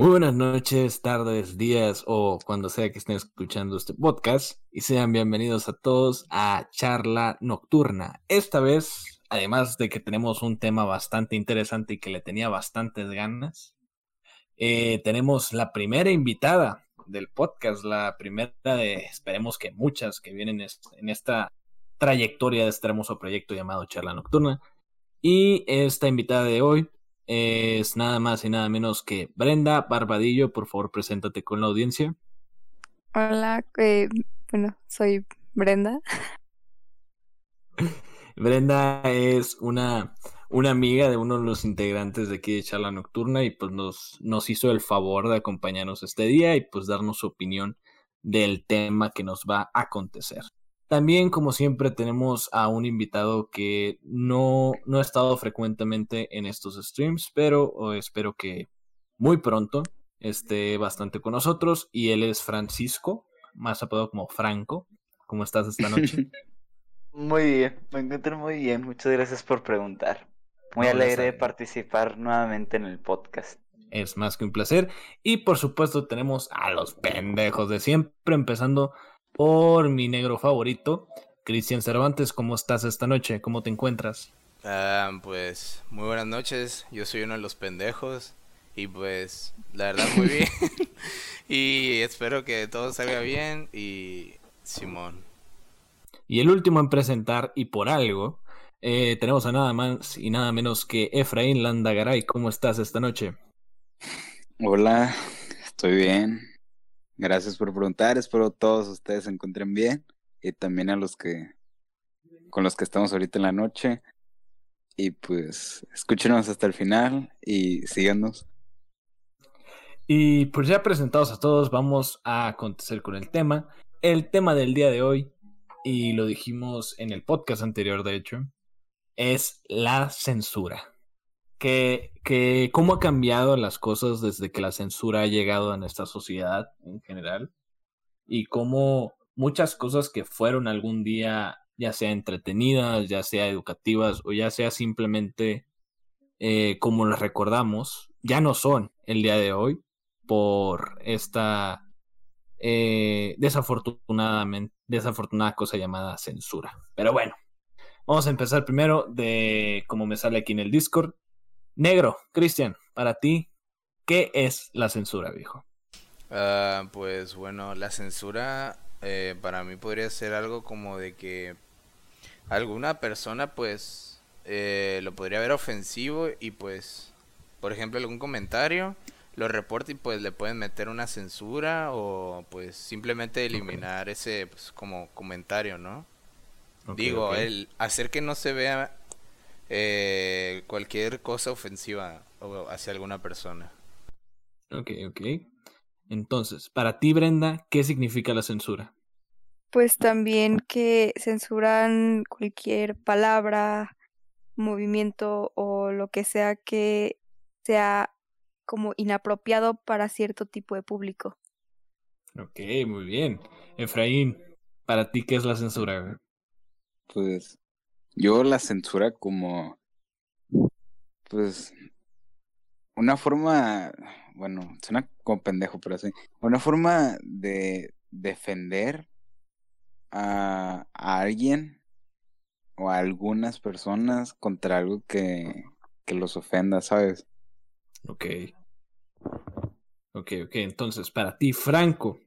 Muy buenas noches, tardes, días o cuando sea que estén escuchando este podcast y sean bienvenidos a todos a Charla Nocturna. Esta vez, además de que tenemos un tema bastante interesante y que le tenía bastantes ganas, eh, tenemos la primera invitada del podcast, la primera de, esperemos que muchas que vienen en esta trayectoria de este hermoso proyecto llamado Charla Nocturna. Y esta invitada de hoy es nada más y nada menos que Brenda Barbadillo. Por favor, preséntate con la audiencia. Hola, eh, bueno, soy Brenda. Brenda es una, una amiga de uno de los integrantes de aquí de Charla Nocturna y pues nos, nos hizo el favor de acompañarnos este día y pues darnos su opinión del tema que nos va a acontecer. También, como siempre, tenemos a un invitado que no, no ha estado frecuentemente en estos streams, pero espero que muy pronto esté bastante con nosotros. Y él es Francisco, más apodado como Franco. ¿Cómo estás esta noche? Muy bien, me encuentro muy bien. Muchas gracias por preguntar. Muy alegre de participar nuevamente en el podcast. Es más que un placer. Y por supuesto tenemos a los pendejos de siempre, empezando por mi negro favorito, Cristian Cervantes. ¿Cómo estás esta noche? ¿Cómo te encuentras? Ah, pues muy buenas noches. Yo soy uno de los pendejos. Y pues, la verdad, muy bien. y espero que todo salga bien. Y Simón. Y el último en presentar, y por algo, eh, tenemos a nada más y nada menos que Efraín Landagaray. ¿Cómo estás esta noche? Hola, estoy bien. Gracias por preguntar, espero todos ustedes se encuentren bien y también a los que con los que estamos ahorita en la noche. Y pues escúchenos hasta el final y síganos. Y pues ya presentados a todos, vamos a acontecer con el tema. El tema del día de hoy, y lo dijimos en el podcast anterior, de hecho, es la censura que, que cómo ha cambiado las cosas desde que la censura ha llegado a nuestra sociedad en general y cómo muchas cosas que fueron algún día ya sea entretenidas, ya sea educativas o ya sea simplemente eh, como las recordamos, ya no son el día de hoy por esta eh, desafortunadamente, desafortunada cosa llamada censura. Pero bueno, vamos a empezar primero de como me sale aquí en el Discord. Negro, Cristian, para ti, ¿qué es la censura, viejo? Ah, pues bueno, la censura eh, para mí podría ser algo como de que alguna persona pues eh, lo podría ver ofensivo y pues, por ejemplo, algún comentario lo reporta y pues le pueden meter una censura o pues simplemente eliminar ese pues, como comentario, ¿no? Digo, el hacer que no se vea eh, cualquier cosa ofensiva hacia alguna persona. Ok, ok. Entonces, para ti, Brenda, ¿qué significa la censura? Pues también que censuran cualquier palabra, movimiento o lo que sea que sea como inapropiado para cierto tipo de público. Ok, muy bien. Efraín, ¿para ti qué es la censura? Pues yo la censura como, pues, una forma, bueno, suena como pendejo, pero así, una forma de defender a, a alguien o a algunas personas contra algo que, que los ofenda, ¿sabes? Ok. Ok, ok. Entonces, para ti, Franco,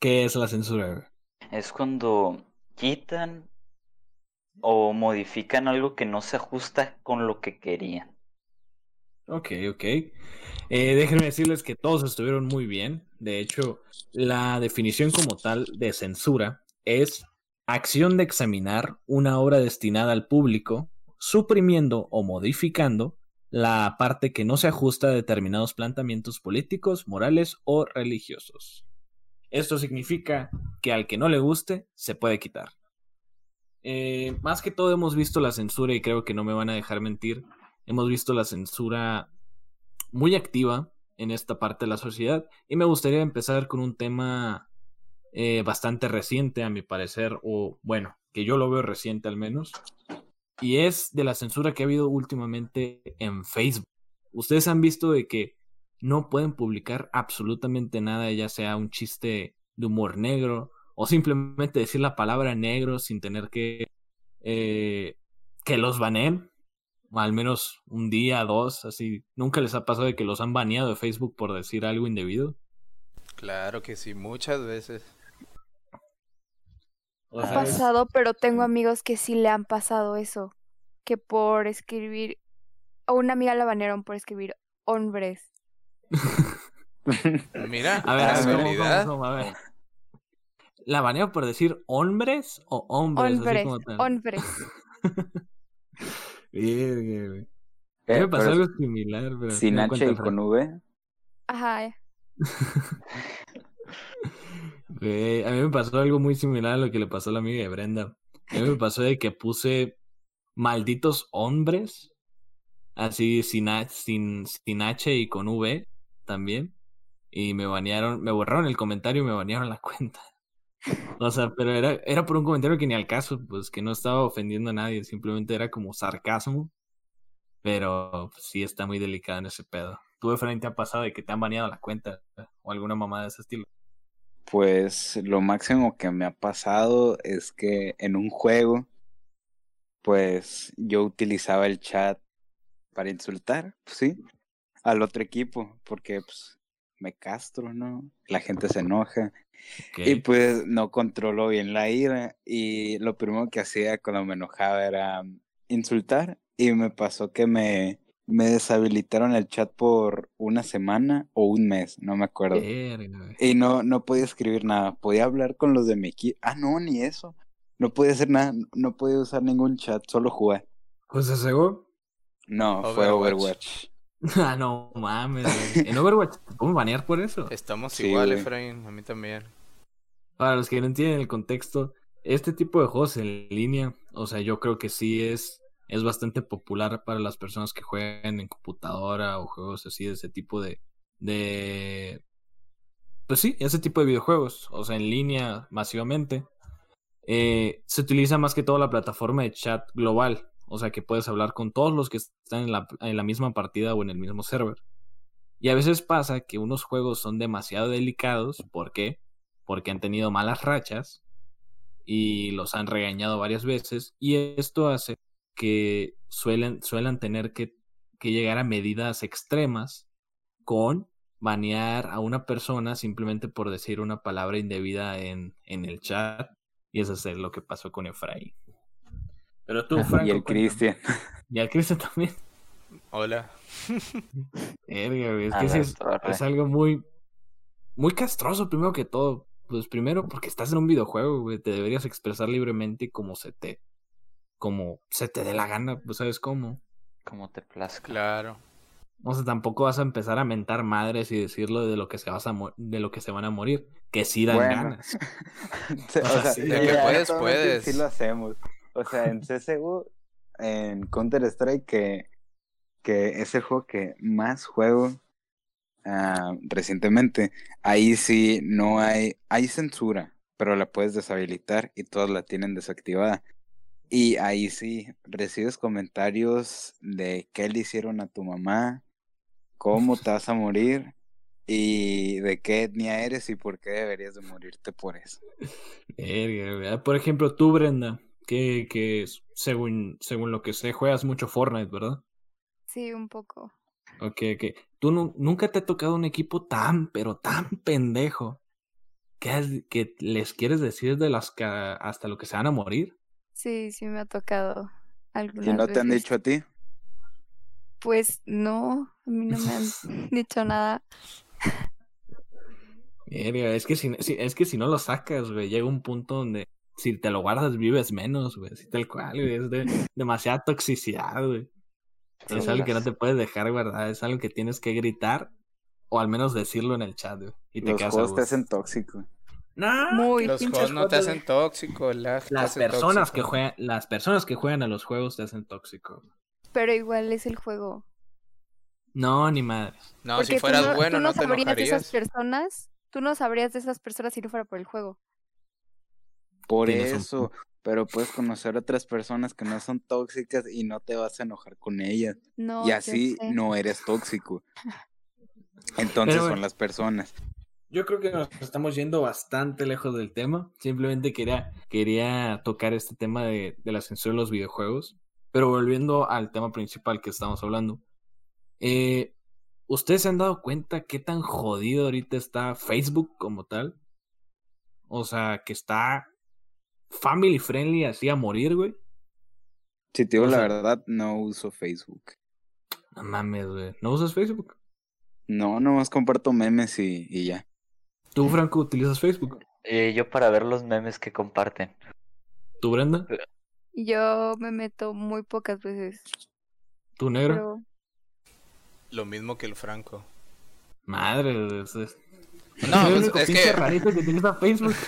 ¿qué es la censura? Es cuando quitan o modifican algo que no se ajusta con lo que querían. Ok, ok. Eh, déjenme decirles que todos estuvieron muy bien. De hecho, la definición como tal de censura es acción de examinar una obra destinada al público, suprimiendo o modificando la parte que no se ajusta a determinados planteamientos políticos, morales o religiosos. Esto significa que al que no le guste, se puede quitar. Eh, más que todo hemos visto la censura y creo que no me van a dejar mentir. Hemos visto la censura muy activa en esta parte de la sociedad y me gustaría empezar con un tema eh, bastante reciente a mi parecer o bueno, que yo lo veo reciente al menos y es de la censura que ha habido últimamente en Facebook. Ustedes han visto de que no pueden publicar absolutamente nada, ya sea un chiste de humor negro o simplemente decir la palabra negro sin tener que eh, que los baneen, al menos un día, dos, así. ¿Nunca les ha pasado de que los han baneado de Facebook por decir algo indebido? Claro que sí, muchas veces. ha pasado, pero tengo amigos que sí le han pasado eso. Que por escribir. A una amiga la banearon por escribir hombres. Mira, a ver, a ver. ¿La banearon por decir hombres o hombres? Hombres, hombres. Verga, güey. me pasó algo similar, pero. Sin H y con V. Ajá. Güey, a mí me pasó algo muy similar a lo que le pasó a la amiga de Brenda. A mí me pasó de que puse malditos hombres, así sin H, sin, sin H y con V también. Y me banearon, me borraron el comentario y me banearon la cuenta. O sea, pero era, era por un comentario que ni al caso, pues que no estaba ofendiendo a nadie, simplemente era como sarcasmo. Pero pues, sí está muy delicado en ese pedo. ¿Tú, frente ha pasado de que te han baneado la cuenta o alguna mamada de ese estilo? Pues lo máximo que me ha pasado es que en un juego, pues yo utilizaba el chat para insultar, pues, sí, al otro equipo, porque pues me castro, ¿no? La gente se enoja. Y pues no controló bien la ira y lo primero que hacía cuando me enojaba era insultar y me pasó que me, me deshabilitaron el chat por una semana o un mes, no me acuerdo. y no, no podía escribir nada, podía hablar con los de mi equipo. Ah, no, ni eso. No podía hacer nada, no podía usar ningún chat, solo jugar. ¿Pues se No, fue Overwatch. ah, no mames. En Overwatch ¿cómo banear por eso. Estamos igual, Efraín, a mí también. Para los que no entienden el contexto, este tipo de juegos en línea, o sea, yo creo que sí es, es bastante popular para las personas que juegan en computadora o juegos así de ese tipo de, de... Pues sí, ese tipo de videojuegos, o sea, en línea masivamente. Eh, se utiliza más que todo la plataforma de chat global, o sea que puedes hablar con todos los que están en la, en la misma partida o en el mismo server. Y a veces pasa que unos juegos son demasiado delicados. ¿Por qué? Porque han tenido malas rachas y los han regañado varias veces. Y esto hace que suelen, suelen tener que, que llegar a medidas extremas con banear a una persona simplemente por decir una palabra indebida en, en el chat. Y eso es lo que pasó con Efraín. Pero tú, Franco. Y el Cristian. Y el Cristian también. Hola. es que es, algo muy, muy castroso, primero que todo. Pues primero, porque estás en un videojuego, güey. Te deberías expresar libremente como se te. Como se te dé la gana, pues sabes cómo. Como te plazca. Claro. O sea, tampoco vas a empezar a mentar madres y decirlo de lo que se vas a de lo que se van a morir. Que sí dan ganas. o sea, de que puedes, puedes. Sí lo hacemos. O sea, en CSGO, en Counter Strike, que, que es el juego que más juego uh, recientemente, ahí sí no hay, hay censura, pero la puedes deshabilitar y todos la tienen desactivada. Y ahí sí, recibes comentarios de qué le hicieron a tu mamá, cómo te vas a morir y de qué etnia eres y por qué deberías de morirte por eso. Por ejemplo, tú, Brenda, que, que según, según lo que sé, juegas mucho Fortnite, ¿verdad? Sí, un poco. Ok, ok. ¿Tú nunca te ha tocado un equipo tan, pero tan pendejo que, que les quieres decir de las que hasta lo que se van a morir? Sí, sí me ha tocado algunas ¿Y no te han dicho a ti? Pues no, a mí no me han dicho nada. es que si, es que si no lo sacas, güey, llega un punto donde si te lo guardas, vives menos, güey. Así tal cual, güey. Es de demasiada toxicidad, güey. es algo que no te puedes dejar guardar. Es algo que tienes que gritar o al menos decirlo en el chat, güey. Y te Los juegos te hacen tóxico. No, Muy los juegos no te hacen tóxico. las personas que juegan, las personas que juegan a los juegos te hacen tóxico. Pero igual es el juego. No, ni madre. No, si fueras bueno, no, te enojarías. De esas personas, tú no sabrías de esas personas si no fuera por el juego. Por eso, pero puedes conocer otras personas que no son tóxicas y no te vas a enojar con ellas. No, y así no eres tóxico. Entonces Pero son las personas. Yo creo que nos estamos yendo bastante lejos del tema. Simplemente quería, quería tocar este tema de, de la censura de los videojuegos. Pero volviendo al tema principal que estamos hablando. Eh, ¿Ustedes se han dado cuenta qué tan jodido ahorita está Facebook como tal? O sea, que está family friendly así a morir, güey. Si te digo O la verdad, no uso Facebook. No mames, güey. ¿No usas Facebook? No, nomás comparto memes y, y ya. ¿Tú, Franco, utilizas Facebook? Eh, yo para ver los memes que comparten. ¿Tú, Brenda? Yo me meto muy pocas veces, ¿Tú, negro? pero Lo mismo que el Franco. Madre, es... No, el pues, es que- rarito que utiliza Facebook.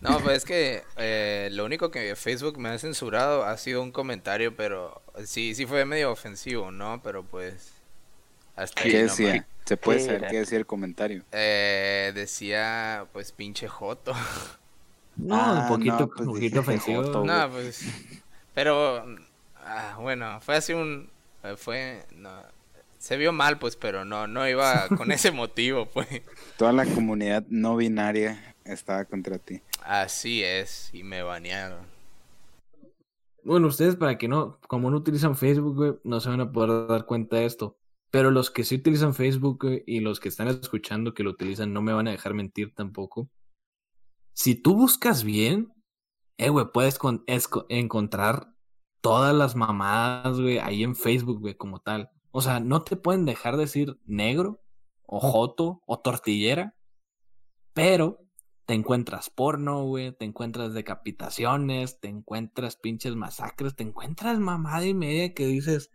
No, pues es que eh, lo único que Facebook me ha censurado ha sido un comentario, pero sí, sí fue medio ofensivo, ¿no? Pero pues... Hasta ahí ¿Qué nomás. decía? Se puede ¿Qué saber era? qué decía el comentario. Eh, decía, pues pinche joto. No, Ah, un poquito, no, pues un poquito ofensivo. joto, No, pues... Pero... ah, bueno, fue así un... Fue... No, se vio mal, pues, pero no, no iba con ese motivo, pues. Toda la comunidad no binaria estaba contra ti. Así es, y me banearon. Bueno, ustedes para que no, como no utilizan Facebook, güey, no se van a poder dar cuenta de esto. Pero los que sí utilizan Facebook, güey, y los que están escuchando que lo utilizan, no me van a dejar mentir tampoco. Si tú buscas bien, eh, güey, puedes con- encontrar todas las mamadas, güey, ahí en Facebook, güey, como tal. O sea, no te pueden dejar decir negro, o joto, o tortillera, pero te encuentras porno, güey, te encuentras decapitaciones, te encuentras pinches masacres, te encuentras mamada y media que dices,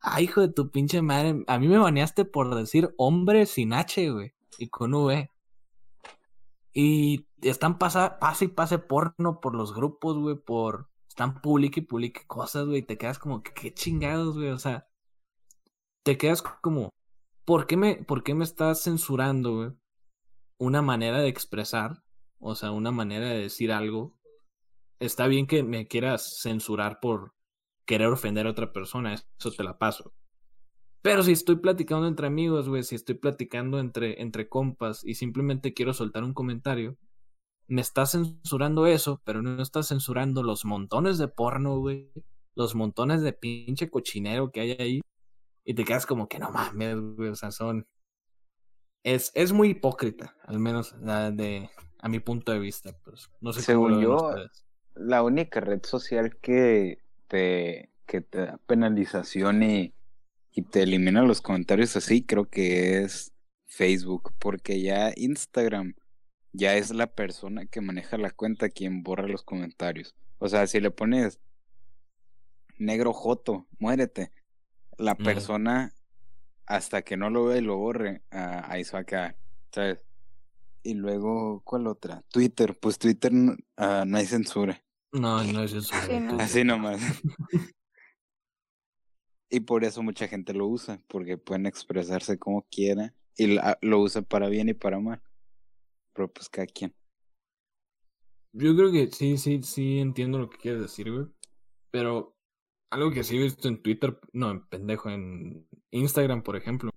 ay, hijo de tu pinche madre, a mí me baneaste por decir hombre sin H, güey, y con V. Y están pasa, pase y pase porno por los grupos, güey, por... Están publique y publique cosas, güey, y te quedas como, que qué chingados, güey, o sea... Te quedas como, ¿por qué me, por qué me estás censurando? Una manera de expresar, o sea, una manera de decir algo. Está bien que me quieras censurar por querer ofender a otra persona, eso te la paso. Pero si estoy platicando entre amigos, güey, si estoy platicando entre, entre compas y simplemente quiero soltar un comentario, me está censurando eso, pero no está censurando los montones de porno, güey, los montones de pinche cochinero que hay ahí. Y te quedas como que no mames, güey, o sea, son... Es, es muy hipócrita, al menos la de, a mi punto de vista, pues. No sé Según yo. La única red social que te, que te da penalización y, y te elimina los comentarios así, creo que es Facebook, porque ya Instagram ya es la persona que maneja la cuenta quien borra los comentarios. O sea, si le pones negro joto, muérete, la persona hasta que no lo vea y lo borre, ah, ahí se va a quedar, ¿sabes? Y luego, ¿cuál otra? Twitter, pues Twitter no, ah, no hay censura. No, no. Sí, no. Así nomás. y por eso mucha gente lo usa, porque pueden expresarse como quiera y la- lo usa para bien y para mal. Pero pues cada quien. Yo creo que sí, sí, sí entiendo lo que quieres decir, güey. Pero algo que sí he visto en Twitter, no, en pendejo, en Instagram, por ejemplo,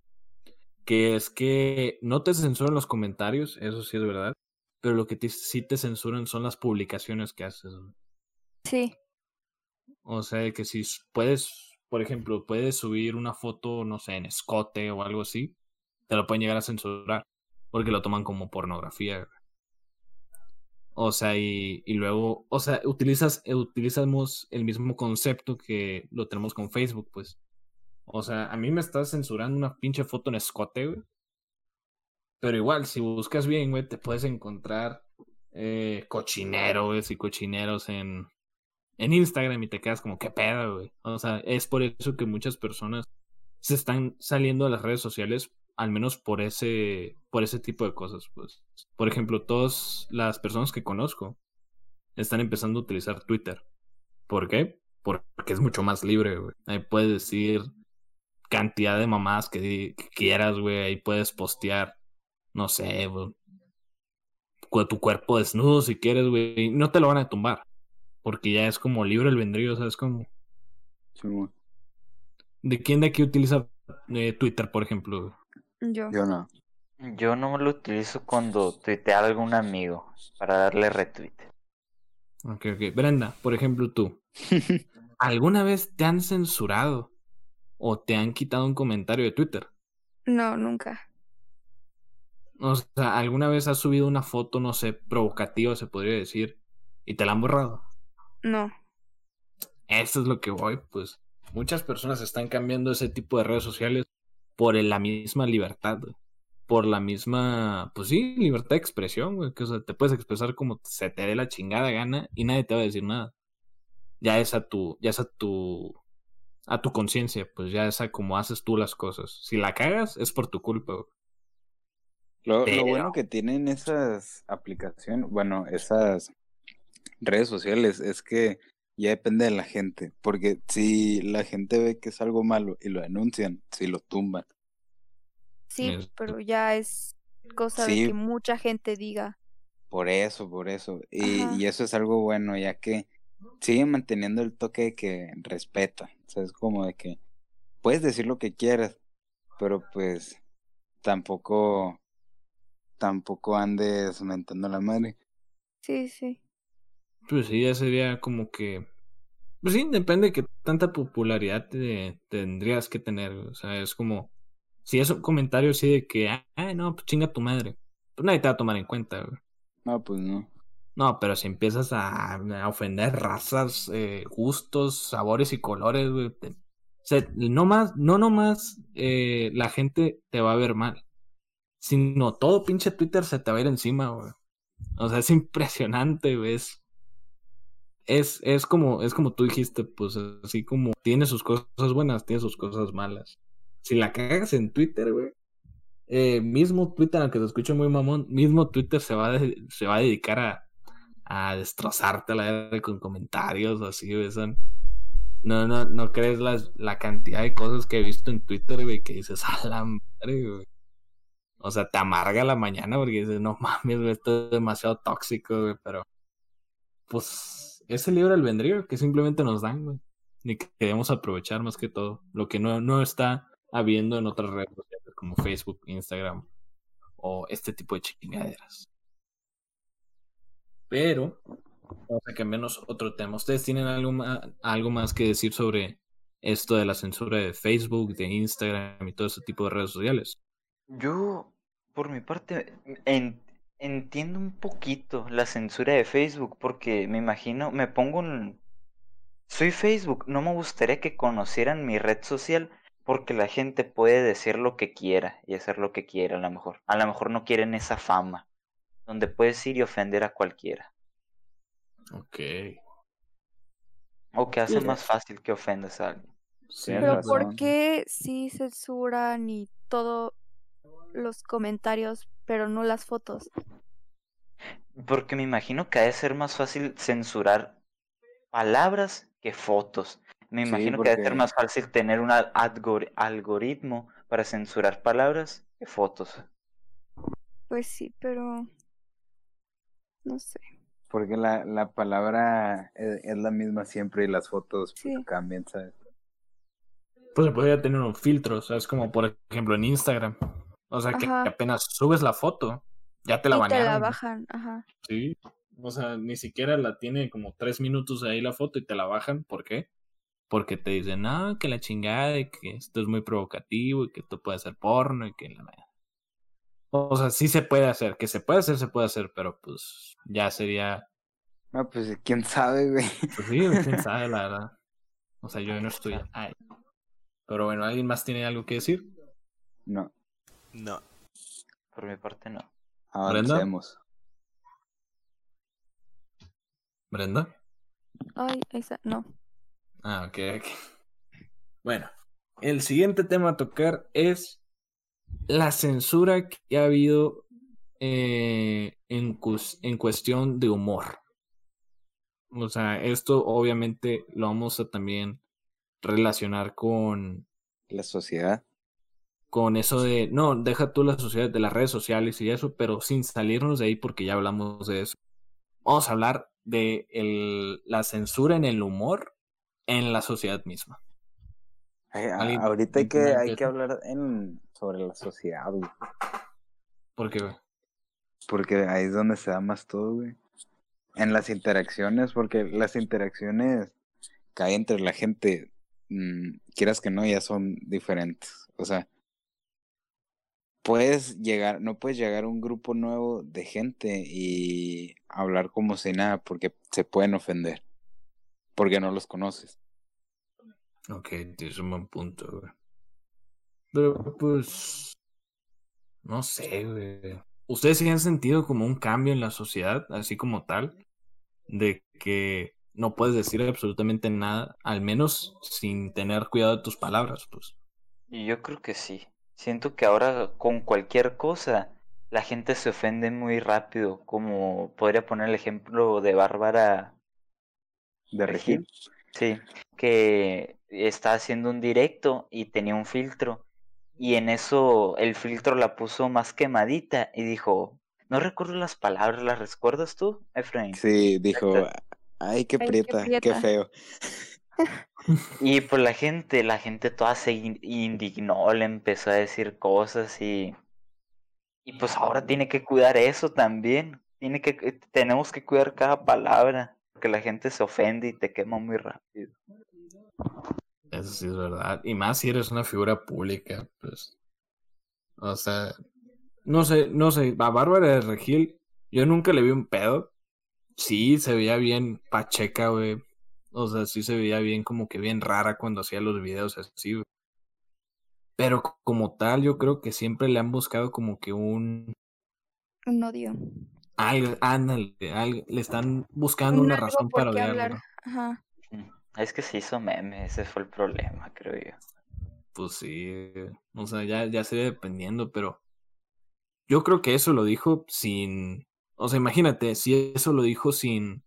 que es que no te censuran los comentarios, eso sí es verdad, pero lo que te- sí te censuran son las publicaciones que haces, sí, O sea, que si puedes, por ejemplo, puedes subir una foto, no sé, en escote o algo así, te lo pueden llegar a censurar porque lo toman como pornografía. O sea, y, y luego, o sea, utilizas, eh, utilizamos el mismo concepto que lo tenemos con Facebook, pues. O sea, a mí me estás censurando una pinche foto en escote, güey. Pero igual, si buscas bien, güey, te puedes encontrar eh, cochineros y cochineros en, en Instagram y te quedas como, ¿qué pedo, güey? O sea, es por eso que muchas personas se están saliendo de las redes sociales, al menos por ese, por ese tipo de cosas, pues. Por ejemplo, todas las personas que conozco están empezando a utilizar Twitter. ¿Por qué? Porque es mucho más libre, güey. Ahí puedes decir cantidad de mamás que, quieras, güey. Ahí puedes postear, no sé, güey. Tu cuerpo desnudo si quieres, güey. No te lo van a tumbar. Porque ya es como libre el vendrío, ¿sabes? Como... Simón. ¿De quién de aquí utiliza eh, Twitter, por ejemplo? Yo. Yo no. Yo no lo utilizo cuando tuitea algún amigo para darle retweet. Ok, ok. Brenda, por ejemplo, tú. ¿Alguna vez te han censurado o te han quitado un comentario de Twitter? No, nunca. O sea, ¿alguna vez has subido una foto, no sé, provocativa, se podría decir, y te la han borrado? No. Eso es lo que voy, pues. Muchas personas están cambiando ese tipo de redes sociales por la misma libertad, güey. Por la misma, pues sí, libertad de expresión, güey. Que o sea, te puedes expresar como se te dé la chingada gana y nadie te va a decir nada. Ya es a tu, ya es a tu, a tu conciencia, pues ya es a cómo haces tú las cosas. Si la cagas, es por tu culpa, güey. Lo, lo bueno que tienen esas aplicaciones, bueno, esas redes sociales es que ya depende de la gente, porque si la gente ve que es algo malo y lo denuncian, si lo tumban. Sí, pero ya es cosa Sí. de que mucha gente diga. Por eso, por eso. Y, y eso es algo bueno, ya que sigue manteniendo el toque de que respeta. O sea, es como de que puedes decir lo que quieras, pero pues tampoco, tampoco andes mentando la madre. Sí, sí. Pues sí, ya sería como que. Pues sí, depende de que tanta popularidad te tendrías que tener. O sea, es como. Si es un comentario así de que, ah, no, pues chinga tu madre. Pues nadie te va a tomar en cuenta, güey. No, pues no. No, pero si empiezas a, a ofender razas, eh, gustos, sabores y colores, güey. te- o sea, no más, no nomás eh, la gente te va a ver mal, sino todo pinche Twitter se te va a ir encima, güey. O sea, es impresionante, güey. Es, es, es como, es como tú dijiste, pues así como tiene sus cosas buenas, tiene sus cosas malas. Si la cagas en Twitter, güey, eh, mismo Twitter, aunque te escuche muy mamón, mismo Twitter se va de- se va a dedicar a, a destrozarte la con comentarios así, güey. son- No, no, no crees las, la cantidad de cosas que he visto en Twitter, güey, que dices, a la madre, güey. O sea, te amarga la mañana porque dices, no mames, güey, esto es demasiado tóxico, güey, pero pues es el libre albedrío que simplemente nos dan, güey. Ni que queremos aprovechar más que todo. Lo que no, no está habiendo en otras redes sociales como Facebook, Instagram o este tipo de chingaderas. Pero, vamos a cambiarnos otro tema. ¿Ustedes tienen algo más, algo más que decir sobre esto de la censura de Facebook, de Instagram y todo ese tipo de redes sociales? Yo, por mi parte, en- entiendo un poquito la censura de Facebook porque me imagino, me pongo en... Soy Facebook, no me gustaría que conocieran mi red social porque la gente puede decir lo que quiera y hacer lo que quiera a lo mejor. A lo mejor no quieren esa fama, donde puedes ir y ofender a cualquiera. Ok. O que hace más fácil que ofendas a alguien. Sí, Pero razón. ¿por qué sí censuran y todo los comentarios, pero no las fotos? Porque me imagino que ha de ser más fácil censurar palabras que fotos. Me Sí, imagino que ha de ser más fácil tener un al- algor- algoritmo para censurar palabras que fotos. Pues sí, pero no sé. Porque la, la palabra es, es la misma siempre y las fotos pues, Sí. cambian, ¿sabes? Pues se podría tener un filtro, o sea, es como por ejemplo en Instagram. O sea, que apenas subes la foto, ya te la y te banearon. la güey. bajan, ajá. Sí. O sea, ni siquiera la tiene como tres minutos ahí la foto y te la bajan. ¿Por qué? Porque te dicen, no, que la chingada, y que esto es muy provocativo, y que esto puede ser porno, y que la madre". O sea, sí se puede hacer, que se puede hacer, se puede hacer, pero pues ya sería, No, pues quién sabe, güey. pues sí, quién sabe, la verdad. O sea, yo no estoy ahí. Pero bueno, ¿alguien más tiene algo que decir? No, No. Por mi parte no. ¿Brenda? avancemos. Brenda. Ay, esa, no. Ah, ok, ok. Bueno, el siguiente tema a tocar es la censura que ha habido eh, en, en cuestión de humor. O sea, esto obviamente lo vamos a también relacionar con, La sociedad. Con eso de, no, deja tú la sociedad de las redes sociales y eso, pero sin salirnos de ahí porque ya hablamos de eso. Vamos a hablar de el- la censura en el humor en la sociedad misma. Ay, ¿Alguien- ahorita hay que, hay que hablar en, sobre la sociedad, güey. ¿Por qué, güey? Porque ahí es donde se da más todo, güey. En las interacciones, porque las interacciones que hay entre la gente, mm, quieras que no, ya son diferentes. O sea, puedes llegar, no puedes llegar a un grupo nuevo de gente y hablar como si nada, porque se pueden ofender. Porque no los conoces. Ok, tienes un buen punto, güey. Pero pues. No sé, güey. ¿Ustedes sí han sentido como un cambio en la sociedad, así como tal? De que no puedes decir absolutamente nada, al menos sin tener cuidado de tus palabras, pues. Yo creo que sí. Siento que ahora con cualquier cosa la gente se ofende muy rápido, como podría poner el ejemplo de Bárbara De Regil. Sí, que está haciendo un directo y tenía un filtro y en eso el filtro la puso más quemadita y dijo, no recuerdo las palabras, ¿las recuerdas tú, Efraín? Sí, dijo, ay, qué Ay, qué prieta, qué, prieta". feo. Y pues la gente, la gente toda se in- indignó, le empezó a decir cosas y, y pues ahora tiene que cuidar eso también. Tiene que, eh, tenemos que cuidar cada palabra, porque la gente se ofende y te quema muy rápido. Eso sí es verdad. Y más si eres una figura pública, pues. O sea, no sé, no sé. A Bárbara de Regil, yo nunca le vi un pedo. Sí, se veía bien pacheca, güey. O sea, sí se veía bien, como que bien rara cuando hacía los videos así, güey. Pero como tal, yo creo que siempre le han buscado como que un. Un odio. Algo, ándale, algo- le están buscando Un una razón para odiarlo. hablar. Ajá. Mm, Es que se hizo meme, ese fue el problema, creo yo. Pues sí, o sea, ya, ya sería dependiendo, pero yo creo que eso lo dijo sin, o sea, imagínate, si eso lo dijo sin,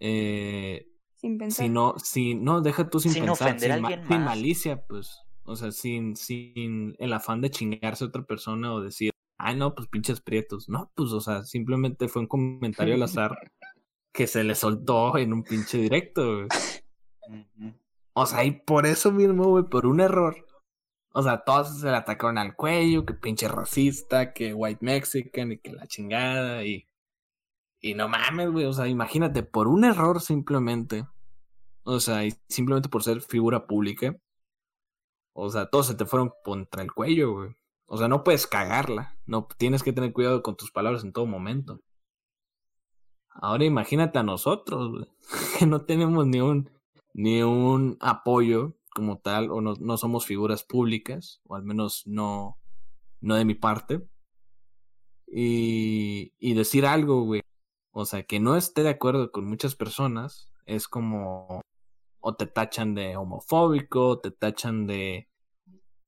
eh, Sin pensar. si no, sin, no, deja tú sin, Sin pensar, ofender a sin, ma- malicia, pues, o sea, sin, sin el afán de chingarse a otra persona o decir, ay, no, pues pinches prietos, no, pues, o sea, simplemente fue un comentario al azar que se le soltó en un pinche directo, güey. O sea, y por eso mismo, güey, por un error. O sea, todos se le atacaron al cuello, que pinche racista, que white mexican y que la chingada y... Y no mames, güey, o sea, imagínate, por un error simplemente. O sea, simplemente por ser figura pública. O sea, todos se te fueron contra el cuello, güey. O sea, no puedes cagarla. No tienes que tener cuidado con tus palabras en todo momento. Ahora imagínate a nosotros, güey, que no tenemos ni un ni un apoyo como tal, o no, no somos figuras públicas, o al menos no, no de mi parte. Y, y decir algo, güey. O sea, que no esté de acuerdo con muchas personas, es como, o te tachan de homofóbico, o te tachan de,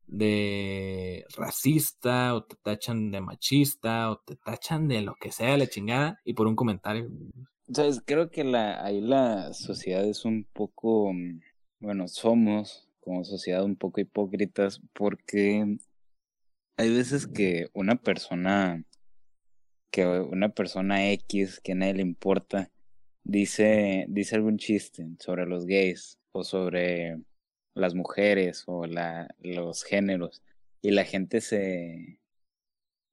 de racista, o te tachan de machista, o te tachan de lo que sea, la chingada, y por un comentario. Sabes, creo que la, ahí la sociedad es un poco, mm, bueno, somos como sociedad un poco hipócritas porque hay veces que una persona, que una persona X que a nadie le importa, dice, dice algún chiste sobre los gays o sobre las mujeres o la, los géneros y la gente se,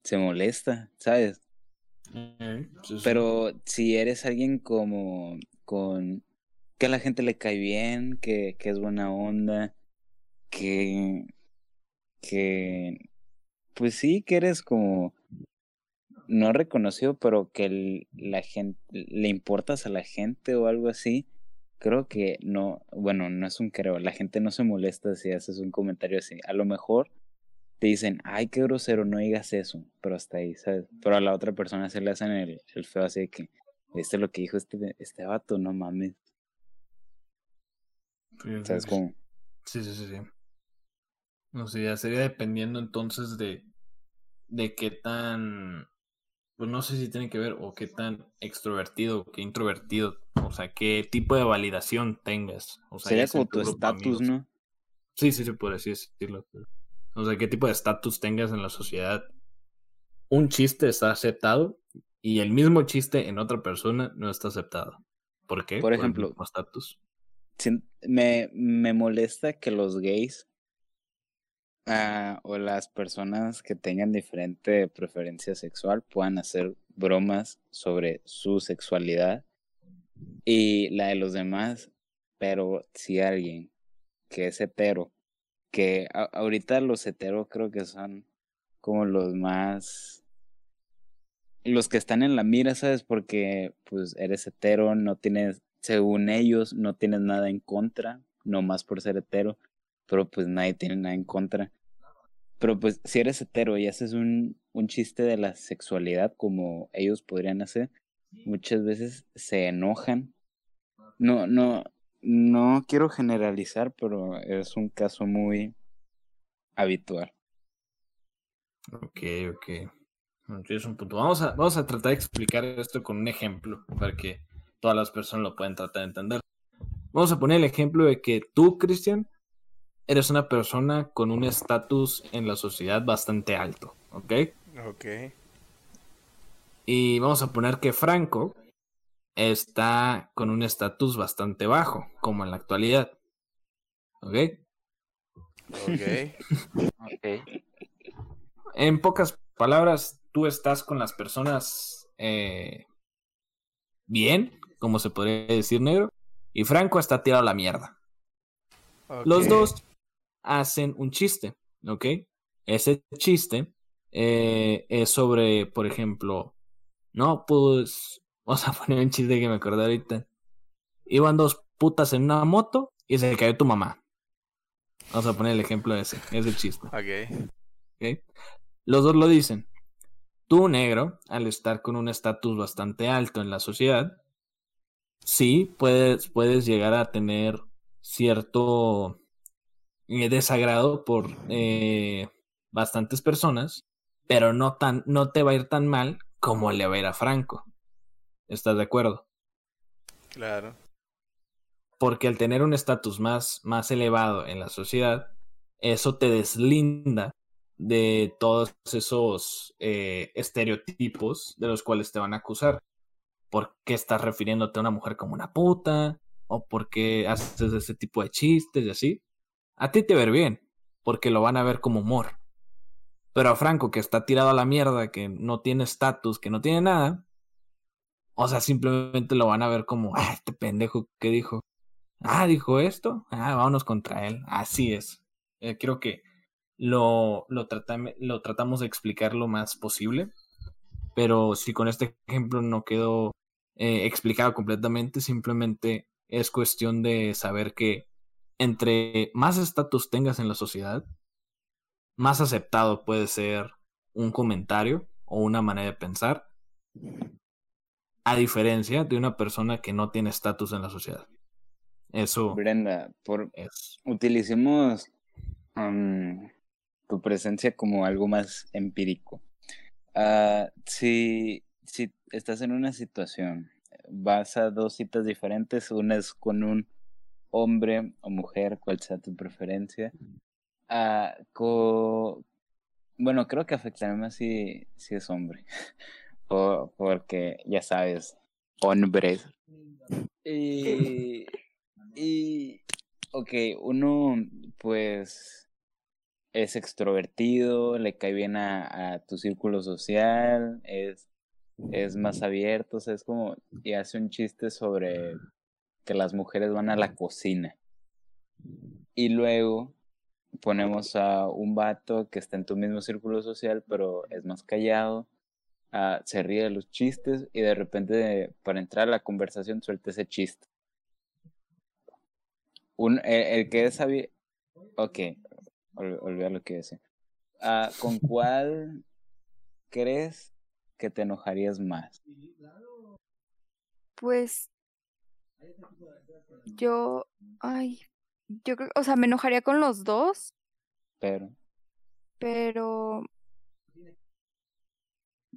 se molesta, ¿sabes? Pero si eres alguien como con que a la gente le cae bien, que, que es buena onda, que, que pues sí, que eres como no reconocido, pero que el- la gente le importas a la gente o algo así, creo que no, bueno, no es un creo, la gente no se molesta si haces un comentario así. A lo mejor te dicen, ay, qué grosero, no digas eso, pero hasta ahí, ¿sabes? Pero a la otra persona se le hacen el, el feo así de que, ¿viste lo que dijo este, este vato? No mames, ¿sabes cómo? Sí, sí, sí, sí. O sea, ya sería dependiendo entonces de, de qué tan, pues no sé si tiene que ver o qué tan extrovertido o qué introvertido, o sea, qué tipo de validación tengas. O sea, Sería como tu estatus. ¿no? Sí, sí, sí, por así decirlo. O sea, qué tipo de estatus tengas en la sociedad. Un chiste está aceptado y el mismo chiste en otra persona no está aceptado. ¿Por qué? Por ejemplo, estatus. Me, me molesta que los gays ah, o las personas que tengan diferente preferencia sexual puedan hacer bromas sobre su sexualidad y la de los demás, pero si alguien que es hetero, que ahorita los heteros creo que son como los más, los que están en la mira, ¿sabes? Porque pues eres hetero, no tienes, según ellos, no tienes nada en contra, nomás por ser hetero, pero pues nadie tiene nada en contra. Pero pues si eres hetero y haces un, un chiste de la sexualidad como ellos podrían hacer, muchas veces se enojan. No, no, no quiero generalizar, pero es un caso muy habitual. Ok, ok. Tienes un punto. Vamos a, vamos a tratar de explicar esto con un ejemplo para que todas las personas lo puedan tratar de entender. Vamos a poner el ejemplo de que tú, Cristian, eres una persona con un estatus en la sociedad bastante alto, ¿ok? Ok. Y vamos a poner que Franco está con un estatus bastante bajo, como en la actualidad. ¿Ok? Ok. Ok. En pocas palabras, tú estás con las personas eh, bien, como se podría decir negro, y Franco está tirado a la mierda. Los dos hacen un chiste, ¿ok? Ese chiste eh, es sobre, por ejemplo, no, pues, vamos a poner un chiste que me acordé ahorita. Iban dos putas en una moto y se cayó tu mamá. Vamos a poner el ejemplo de ese, ese chiste. Ok. ¿ok? Los dos lo dicen. Tú, negro, al estar con un estatus bastante alto en la sociedad, sí puedes, puedes llegar a tener cierto eh, desagrado por eh, bastantes personas, pero no, tan, no te va a ir tan mal como le va a ir a Franco. ¿Estás de acuerdo? Claro. porque al tener un estatus más, más elevado en la sociedad, eso te deslinda de todos esos eh, estereotipos de los cuales te van a acusar. ¿Por qué estás refiriéndote a una mujer como una puta? ¿O por qué haces ese tipo de chistes y así? A ti te ver bien, porque lo van a ver como humor. Pero a Franco, que está tirado a la mierda, que no tiene estatus, que no tiene nada, o sea, simplemente lo van a ver como, ah, este pendejo, ¿qué dijo? Ah, dijo esto. Ah, vámonos contra él. Así es. Eh, creo que lo, lo, lo tratamos de explicar lo más posible. Pero si con este ejemplo no quedó eh, explicado completamente, simplemente es cuestión de saber que entre más estatus tengas en la sociedad, más aceptado puede ser un comentario o una manera de pensar, a diferencia de una persona que no tiene estatus en la sociedad. Eso Brenda, por, es. utilicemos um, tu presencia como algo más empírico. Ah, si, si estás en una situación, vas a dos citas diferentes, una es con un hombre o mujer, cual sea tu preferencia. Ah, bueno, creo que afectará más si, si es hombre, Por- porque ya sabes, hombres. Y, y, ok, uno pues es extrovertido, le cae bien a, a tu círculo social, es, es más abierto, o sea, es como, y hace un chiste sobre que las mujeres van a la cocina. Y luego ponemos a un vato que está en tu mismo círculo social, pero es más callado, ah, se ríe de los chistes y de repente para entrar a la conversación suelta ese chiste. Un, el, el que es sabi- Ok, ol- olvida lo que decía. Ah, ¿Con cuál crees que te enojarías más? Pues yo, ay, yo creo, o sea, me enojaría con los dos, Pero, pero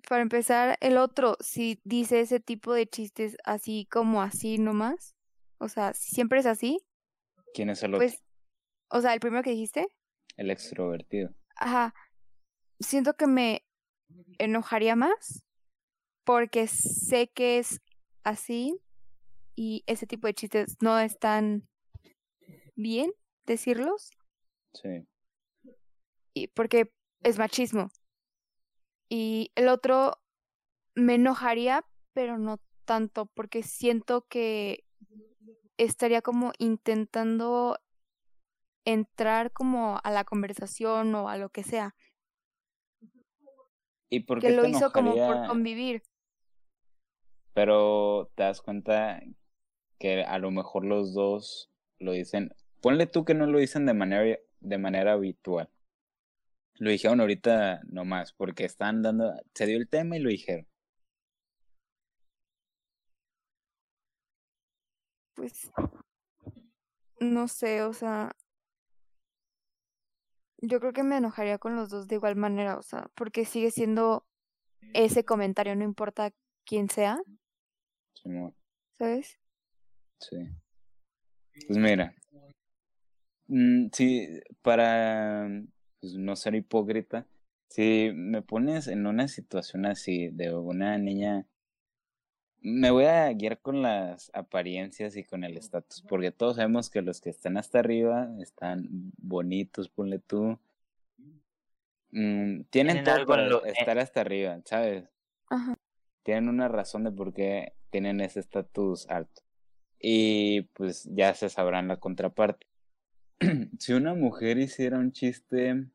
para empezar, el otro, si dice ese tipo de chistes así como así nomás, o sea, si siempre es así, ¿quién es el otro? pues, o sea, el primero que dijiste, El extrovertido. ajá, siento que me enojaría más porque sé que es así y ese tipo de chistes no están bien decirlos. Sí. y porque es machismo. Y el otro me enojaría, pero no tanto, porque siento que estaría como intentando entrar como a la conversación o a lo que sea. ¿Y por qué Que lo te hizo como por convivir. Pero te das cuenta que a lo mejor los dos lo dicen. Ponle tú que no lo dicen de manera, de manera habitual. Lo dijeron ahorita nomás, porque están dando. Se dio el tema y lo dijeron. Pues no sé, o sea, yo creo que me enojaría con los dos de igual manera, o sea, porque sigue siendo ese comentario, no importa quién sea. ¿sabes? Sí. Pues mira. mm, sí, para pues, no ser hipócrita, si me pones en una situación así de una niña, me voy a guiar con las apariencias y con el estatus, porque todos sabemos que los que están hasta arriba están bonitos, ponle tú. Mm, tienen Tienen todo algo para lo- eh. estar hasta arriba, ¿sabes? Ajá. tienen una razón de por qué tienen ese estatus alto. Y pues ya se sabrán la contraparte. si una mujer hiciera un chiste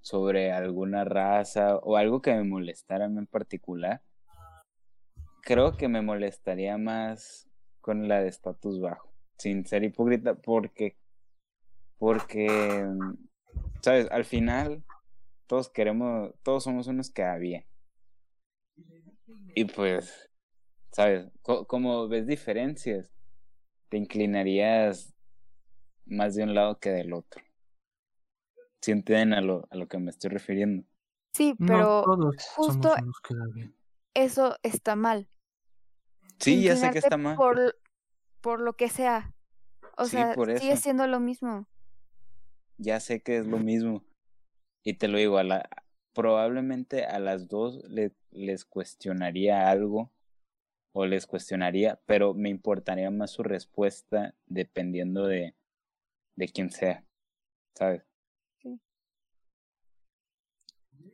sobre alguna raza o algo que me molestara a mí en particular, creo que me molestaría más con la de estatus bajo, sin ser hipócrita, porque, porque, sabes, al final todos queremos, todos somos unos que había. Y pues, ¿sabes? Co- como ves diferencias, te inclinarías más de un lado que del otro. Si entienden a lo, a lo que me estoy refiriendo. Sí, No pero todos justo somos unos que da bien. eso está mal. Sí, ya sé que está mal. Por, por lo que sea. O Sí, sea, por sigue siendo lo mismo. Ya sé que es lo mismo. Y te lo digo, a la, probablemente a las dos le- les cuestionaría algo o les cuestionaría, pero me importaría más su respuesta dependiendo de, de quién sea. ¿Sabes?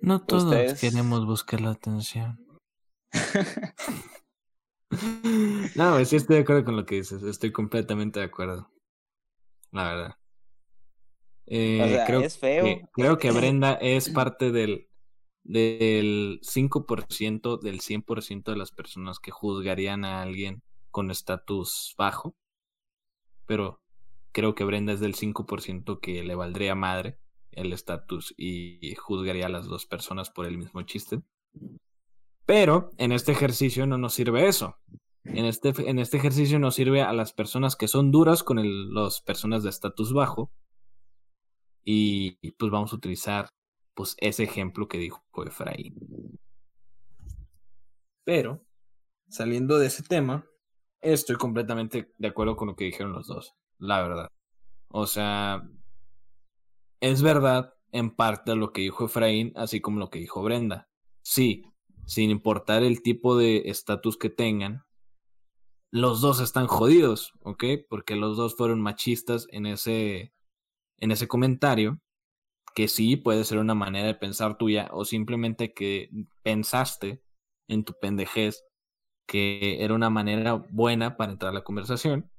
No todos Ustedes- queremos buscar la atención. no, pues sí estoy de acuerdo con lo que dices. Estoy completamente de acuerdo. La verdad. Eh, O sea, creo, es feo. que, creo que Brenda es parte del, del 5% del 100% de las personas que juzgarían a alguien con estatus bajo. Pero creo que Brenda es del 5% que le valdría madre el estatus y juzgaría a las dos personas por el mismo chiste. Pero en este ejercicio no nos sirve eso. En este, en este ejercicio nos sirve a las personas que son duras con las personas de estatus bajo. Y, pues vamos a utilizar pues ese ejemplo que dijo Efraín. Pero, saliendo de ese tema, estoy completamente de acuerdo con lo que dijeron los dos, la verdad. O sea, es verdad en parte lo que dijo Efraín, así como lo que dijo Brenda. Sí, sin importar el tipo de estatus que tengan, los dos están jodidos, ¿ok? Porque los dos fueron machistas en ese, en ese comentario, que sí puede ser una manera de pensar tuya, o simplemente que pensaste en tu pendejez que era una manera buena para entrar a la conversación.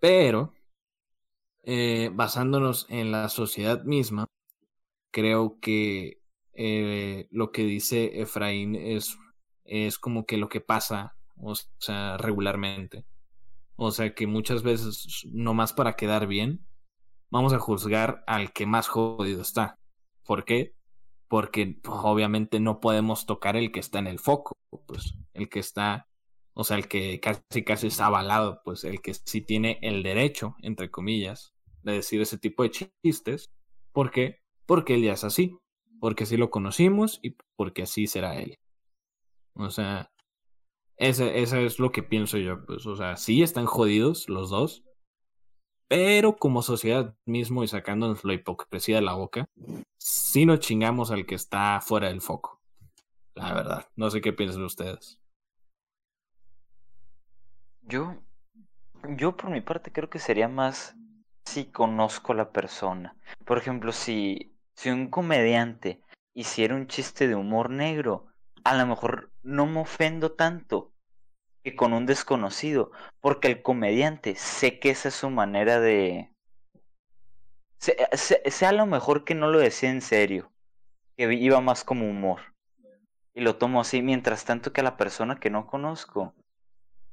Pero, eh, basándonos en la sociedad misma, creo que eh, lo que dice Efraín es, es como que lo que pasa, o sea, regularmente. O sea, que muchas veces, nomás para quedar bien, vamos a juzgar al que más jodido está. ¿Por qué? Porque pues, obviamente no podemos tocar el que está en el foco, pues el que está, o sea, el que casi casi está avalado, pues el que sí tiene el derecho, entre comillas, de decir ese tipo de chistes. ¿Por qué? Porque él ya es así, porque así lo conocimos y porque así será él. O sea, ese, eso es lo que pienso yo, pues, o sea, sí están jodidos los dos, pero como sociedad mismo y sacándonos la hipocresía de la boca, sí nos chingamos al que está fuera del foco. La verdad, no sé qué piensan ustedes. Yo, yo por mi parte creo que sería más si conozco a la persona. Por ejemplo, si, si un comediante hiciera un chiste de humor negro, a lo mejor no me ofendo tanto que con un desconocido, porque el comediante sé que esa es su manera de... Sea a lo mejor que no lo decía en serio, que iba más como humor. Y lo tomo así, mientras tanto que a la persona que no conozco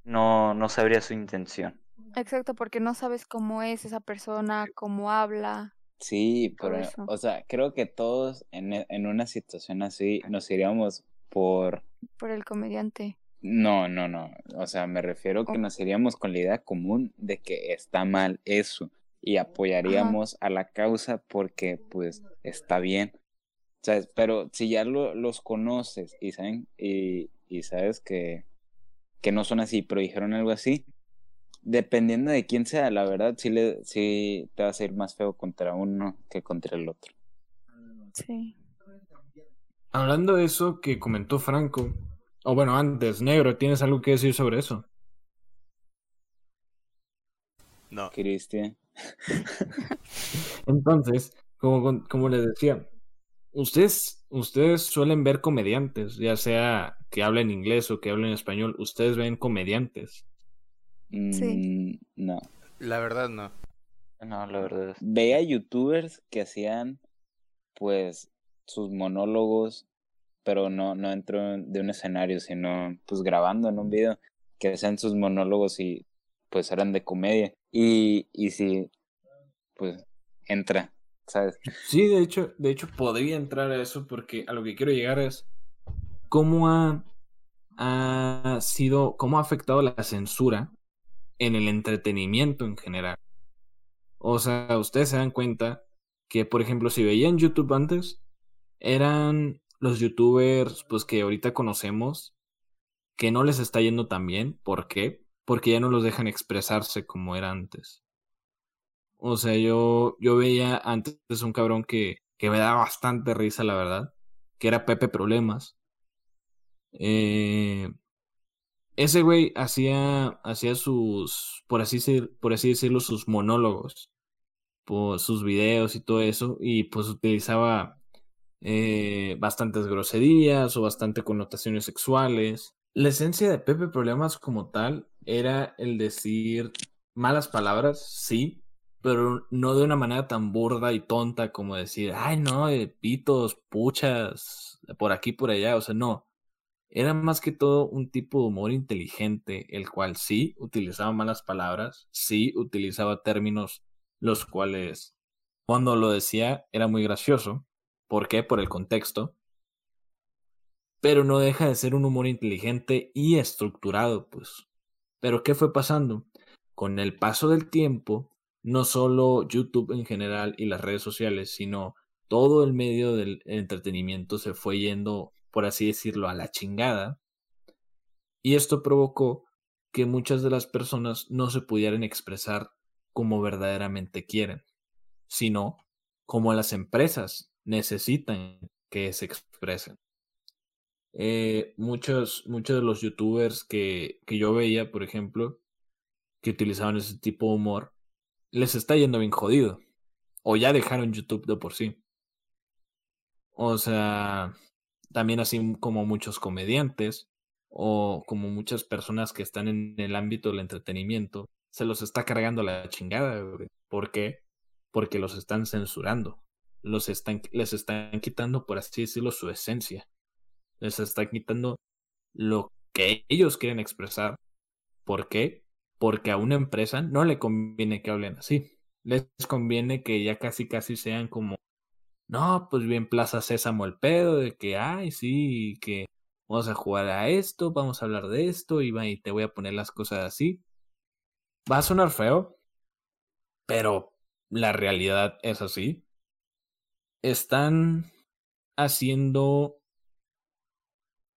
no, no sabría su intención. Exacto, porque no sabes cómo es esa persona, cómo habla. Sí, pero, o sea, creo que todos en, en una situación así nos iríamos por... Por el comediante. No, no, no. O sea, me refiero que nos iríamos con la idea común de que está mal eso y apoyaríamos a la causa porque pues está bien. ¿Sabes? Pero si ya lo, los conoces y saben y, y sabes que, que no son así, pero dijeron algo así, dependiendo de quién sea, la verdad, sí, le, sí te vas a ir más feo contra uno que contra el otro. Sí. Hablando de eso que comentó Franco, o bueno, antes, Negro, ¿tienes algo que decir sobre eso? No. Cristian. Entonces, como, como les decía, ustedes, ustedes suelen ver comediantes, ya sea que hablen inglés o que hablen español, ustedes ven comediantes. Sí. Mm, no. La verdad no. No, la verdad. Veía youtubers que hacían pues sus monólogos, pero no, no de un escenario, sino pues grabando en un video, que hacían sus monólogos y pues eran de comedia. Y, y si pues entra, ¿sabes? Sí, de hecho, de hecho podría entrar a eso porque a lo que quiero llegar es cómo ha, ha sido, cómo ha afectado la censura en el entretenimiento en general. O sea, ustedes se dan cuenta que, por ejemplo, si veían YouTube antes, eran los youtubers pues que ahorita conocemos que no les está yendo tan bien. ¿Por qué? Porque ya no los dejan expresarse como era antes. O sea, yo, yo veía antes un cabrón que, que me daba bastante risa, la verdad, que era Pepe Problemas. Eh, ese güey hacía, hacía sus, por así, por así decirlo, sus monólogos, por sus videos y todo eso, y pues utilizaba eh, bastantes groserías o bastante connotaciones sexuales. La esencia de Pepe Problemas como tal era el decir malas palabras, sí, pero no de una manera tan burda y tonta como decir, ay no, eh, pitos, puchas, por aquí, por allá, o sea, no era más que todo un tipo de humor inteligente, el cual sí utilizaba malas palabras, sí utilizaba términos los cuales cuando lo decía era muy gracioso. ¿Por qué? Por el contexto. Pero no deja de ser un humor inteligente y estructurado, pues. Pero ¿qué fue pasando? Con el paso del tiempo, no solo YouTube en general y las redes sociales, sino todo el medio del entretenimiento se fue yendo por así decirlo, a la chingada. Y esto provocó que muchas de las personas no se pudieran expresar como verdaderamente quieren, sino como las empresas necesitan que se expresen. Eh, muchos, muchos de los youtubers que, que yo veía, por ejemplo, que utilizaban ese tipo de humor, les está yendo bien jodido. O ya dejaron YouTube de por sí. O sea, también así como muchos comediantes o como muchas personas que están en el ámbito del entretenimiento, se los está cargando la chingada. ¿Por qué? Porque los están censurando. Los están, les están quitando, por así decirlo, su esencia. Les están quitando lo que ellos quieren expresar. ¿Por qué? Porque a una empresa no le conviene que hablen así. Les conviene que ya casi casi sean como no, pues bien Plaza Sésamo el pedo de que, ay, sí, que vamos a jugar a esto, vamos a hablar de esto y, y te voy a poner las cosas así. Va a sonar feo, pero la realidad es así. Están haciendo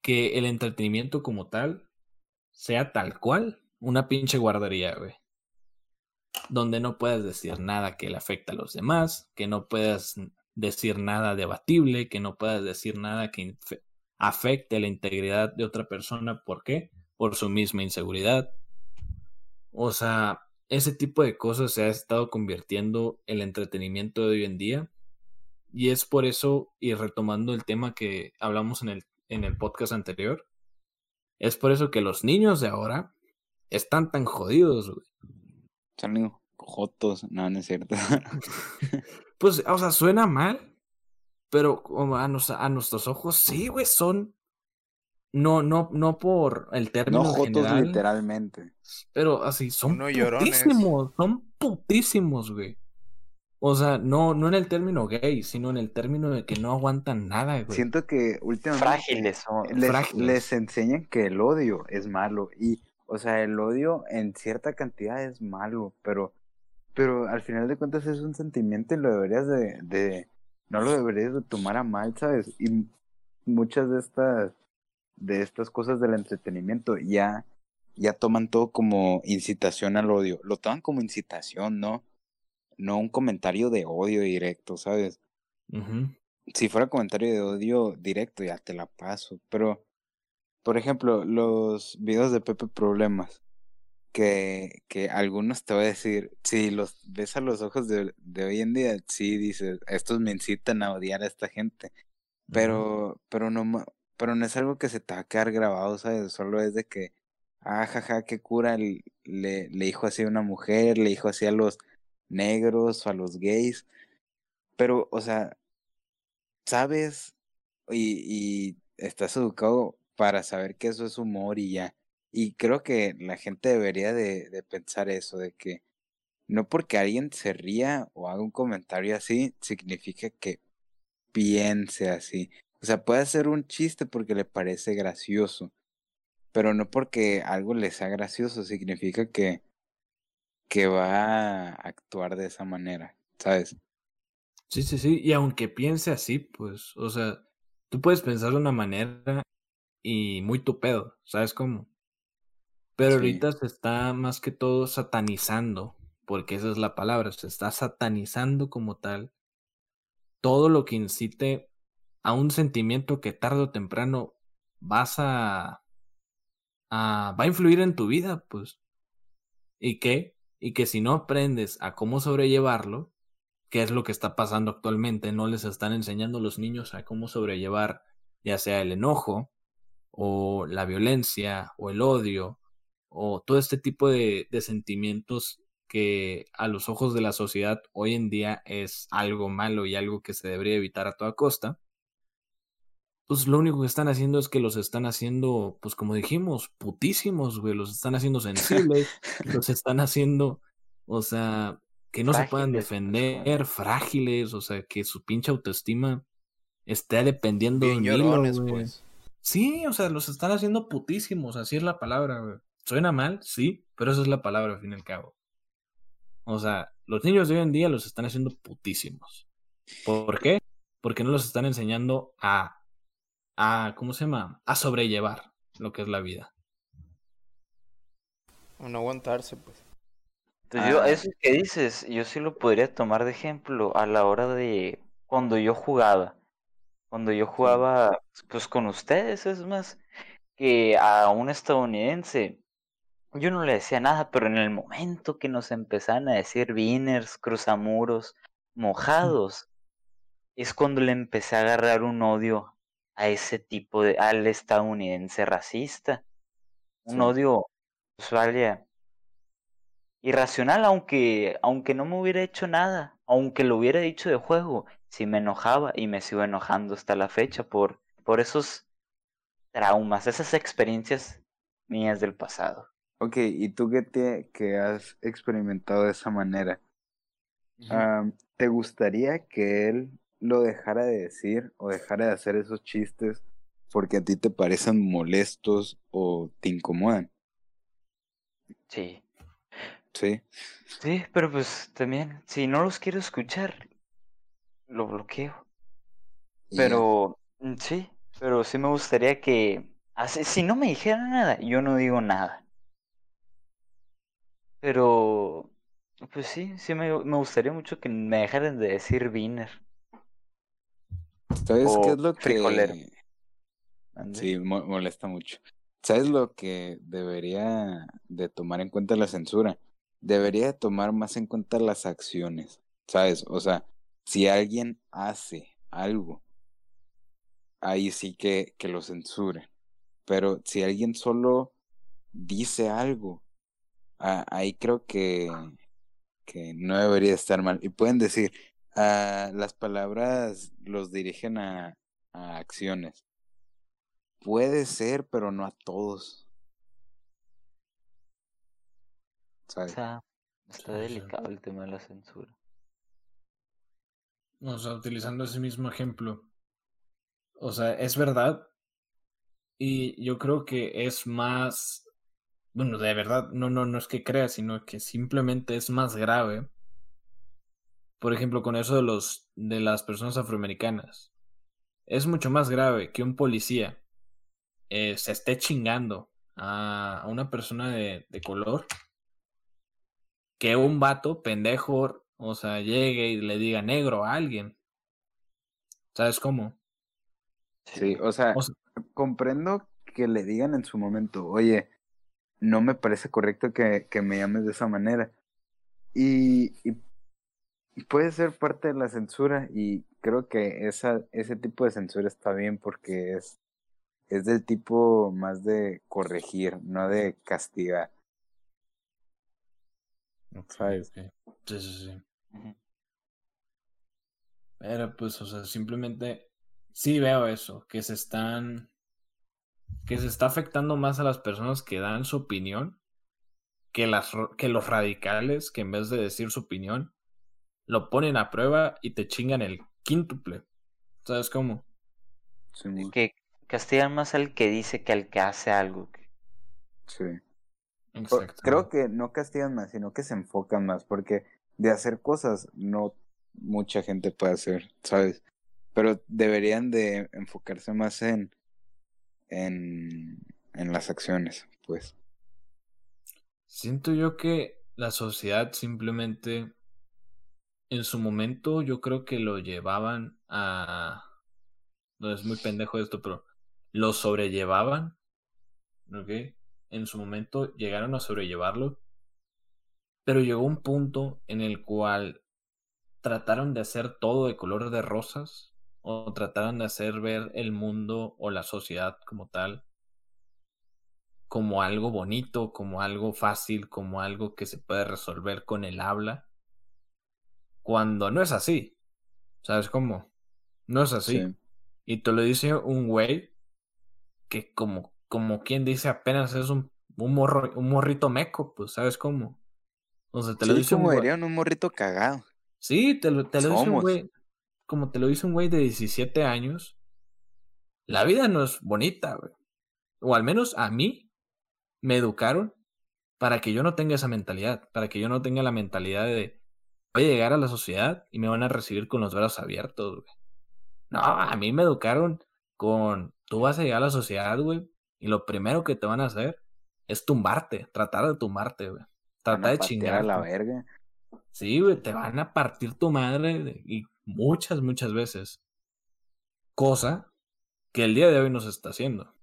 que el entretenimiento como tal sea tal cual una pinche guardería, güey. Donde no puedas decir nada que le afecte a los demás, que no puedas decir nada debatible, que no puedas decir nada que afecte la integridad de otra persona. ¿Por qué? Por su misma inseguridad. O sea, ese tipo de cosas se ha estado convirtiendo en el entretenimiento de hoy en día. Y es por eso, y retomando el tema que hablamos en el, en el podcast anterior, es por eso que los niños de ahora están tan jodidos, güey. Son jotos, no, no es cierto. pues, o sea, suena mal, pero a, a nuestros ojos, sí, güey, son no, no, no por el término no jotos general, literalmente. Pero así, son No llorones. putísimos, son putísimos, güey. O sea, no, no en el término gay, sino en el término de que no aguantan nada, güey. Siento que últimamente Frágiles son. les, frágiles. les enseñan que el odio es malo. Y, o sea, el odio en cierta cantidad es malo, pero, pero al final de cuentas es un sentimiento y lo deberías de, de no lo deberías de tomar a mal, ¿sabes? Y muchas de estas, de estas cosas del entretenimiento ya, ya toman todo como incitación al odio. Lo toman como incitación, ¿no? No un comentario de odio directo, ¿sabes? Si fuera comentario de odio directo, ya te la paso. Pero, por ejemplo, los videos de Pepe Problemas, que, que algunos te voy a decir, si los ves a los ojos de, de hoy en día, sí dices, estos me incitan a odiar a esta gente. Pero, pero no, pero no es algo que se te va a quedar grabado, ¿sabes? Solo es de que, ah, jaja, qué cura, le, le dijo así a una mujer, le dijo así a los negros o a los gays. Pero, o sea, sabes y, estás educado para saber que eso es humor y ya. Y creo que la gente debería de, pensar eso, de que no porque alguien se ría o haga un comentario así, significa que piense así. O sea, puede ser un chiste porque le parece gracioso, pero no porque algo le sea gracioso significa que, que va a actuar de esa manera, ¿sabes? Sí, sí, sí. Y aunque piense así, pues, o sea, tú puedes pensar de una manera y muy tu pedo, ¿sabes cómo? Pero Sí. ahorita se está más que todo satanizando, porque esa es la palabra, se está satanizando como tal todo lo que incite a un sentimiento que tarde o temprano vas a, a va a influir en tu vida, pues. ¿Y qué? Y que si no aprendes a cómo sobrellevarlo, que es lo que está pasando actualmente, no les están enseñando a los niños a cómo sobrellevar ya sea el enojo o la violencia o el odio o todo este tipo de, de sentimientos que a los ojos de la sociedad hoy en día es algo malo y algo que se debería evitar a toda costa, pues lo único que están haciendo es que los están haciendo, pues como dijimos, putísimos, güey, los están haciendo sensibles, los están haciendo, o sea, que no se puedan defender, frágiles, o sea, que su pinche autoestima esté dependiendo de Bien hilo, llorones, pues. Sí, o sea, los están haciendo putísimos, así es la palabra, güey. Suena mal, sí, pero esa es la palabra al fin y al cabo. O sea, los niños de hoy en día los están haciendo putísimos. ¿Por qué? Porque no los están enseñando a, a, ¿cómo se llama? A sobrellevar lo que es la vida. O no aguantarse, pues. Entonces, yo, Ah. eso que dices, yo sí lo podría tomar de ejemplo a la hora de cuando yo jugaba. Cuando yo jugaba, pues con ustedes, es más, que a un estadounidense, yo no le decía nada, pero en el momento que nos empezaban a decir winners, cruzamuros, mojados, es cuando le empecé a agarrar un odio a ese tipo de, al estadounidense racista. Un Sí. odio, pues vaya, irracional, aunque, aunque no me hubiera hecho nada, aunque lo hubiera dicho de juego, sí me enojaba y me sigo enojando hasta la fecha por, por esos traumas, esas experiencias mías del pasado. Ok, ¿y tú que, te, que has experimentado de esa manera? ¿Te gustaría que él lo dejara de decir o dejara de hacer esos chistes porque a ti te parecen molestos o te incomodan? Sí, Sí. sí, pero pues también, si no los quiero escuchar, lo bloqueo. Pero, mm, sí, pero sí me gustaría que, así, si no me dijeran nada, yo no digo nada. Pero, pues sí, sí me, me gustaría mucho que me dejaran de decir Wiener. ¿Sabes qué es lo que... Sí, mo- molesta mucho. ¿Sabes lo que debería de tomar en cuenta la censura? debería tomar más en cuenta las acciones, ¿sabes? O sea, si alguien hace algo, ahí sí que, que lo censure. Pero si alguien solo dice algo, ahí creo que, que no debería estar mal. Y pueden decir, las palabras los dirigen a, a acciones. Puede ser, pero no a todos. Está, está delicado el tema de la censura. O sea, utilizando ese mismo ejemplo. O sea, es verdad. Y yo creo que es más. Bueno, de verdad, no, no, no es que crea, sino que simplemente es más grave. Por ejemplo, con eso de los de las personas afroamericanas. Es mucho más grave que un policía eh, se esté chingando a, una persona de, de color que un vato pendejo, o sea, llegue y le diga negro a alguien. ¿Sabes cómo? Sí, o sea, comprendo que le digan en su momento, oye, no me parece correcto que, que me llames de esa manera. Y, y, puede ser parte de la censura y creo que esa, ese tipo de censura está bien porque es, es del tipo más de corregir, no de castigar. ¿Sabes? Sí, sí, sí. Pero pues, o sea, simplemente sí veo eso, que se están, que se está afectando más a las personas que dan su opinión que, las, que los radicales que en vez de decir su opinión, lo ponen a prueba y te chingan el quíntuple. ¿Sabes cómo? que castigan más al que dice que al que hace algo. Sí. Creo que no castigan más, sino que se enfocan más, porque de hacer cosas no mucha gente puede hacer, ¿sabes? Pero deberían de enfocarse más en, en, en las acciones, pues. Siento yo que la sociedad simplemente, en su momento, yo creo que lo llevaban a... No es muy pendejo esto, pero lo sobrellevaban, ¿ok? en su momento llegaron a sobrellevarlo, pero llegó un punto en el cual trataron de hacer todo de color de rosas o trataron de hacer ver el mundo o la sociedad como tal como algo bonito, como algo fácil, como algo que se puede resolver con el habla, cuando no es así. ¿Sabes cómo? No es así. Y te lo dice un güey que como como quien dice, apenas es un, un, morro, un morrito meco, pues, ¿sabes cómo? O sea, te lo dice como un, un morrito cagado. Sí, te lo, te lo dice un güey, como te lo dice un güey de 17 años, la vida no es bonita, güey. O al menos a mí me educaron para que yo no tenga esa mentalidad, para que yo no tenga la mentalidad de voy a llegar a la sociedad y me van a recibir con los brazos abiertos, güey. No, a mí me educaron con tú vas a llegar a la sociedad, güey, y lo primero que te van a hacer es tumbarte, tratar de tumbarte, güey. Tratar de chingar. a la verga. Sí, güey, te van a partir tu madre y muchas, muchas veces. Cosa que el día de hoy no se está haciendo.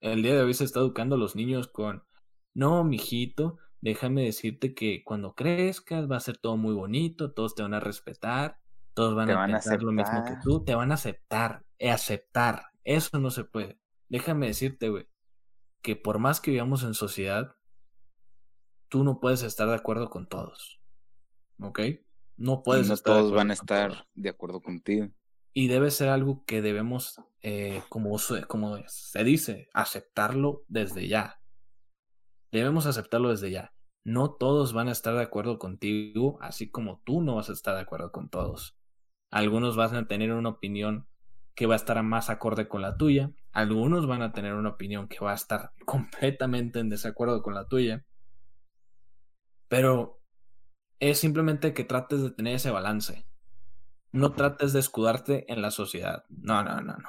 El día de hoy se está educando a los niños con, no, mijito, déjame decirte que cuando crezcas va a ser todo muy bonito, todos te van a respetar, todos van a pensar lo mismo que tú, te van a aceptar, aceptar. Eso no se puede. Déjame decirte, güey, que por más que vivamos en sociedad, tú no puedes estar de acuerdo con todos. ¿Ok? No puedes no todos van a estar de acuerdo contigo. Y debe ser algo que debemos, eh, como, como se dice, aceptarlo desde ya. Debemos aceptarlo desde ya. No todos van a estar de acuerdo contigo, así como tú no vas a estar de acuerdo con todos. Algunos van a tener una opinión que va a estar más acorde con la tuya. Algunos van a tener una opinión que va a estar completamente en desacuerdo con la tuya. Pero es simplemente que trates de tener ese balance. No trates de escudarte en la sociedad. No, no, no, no.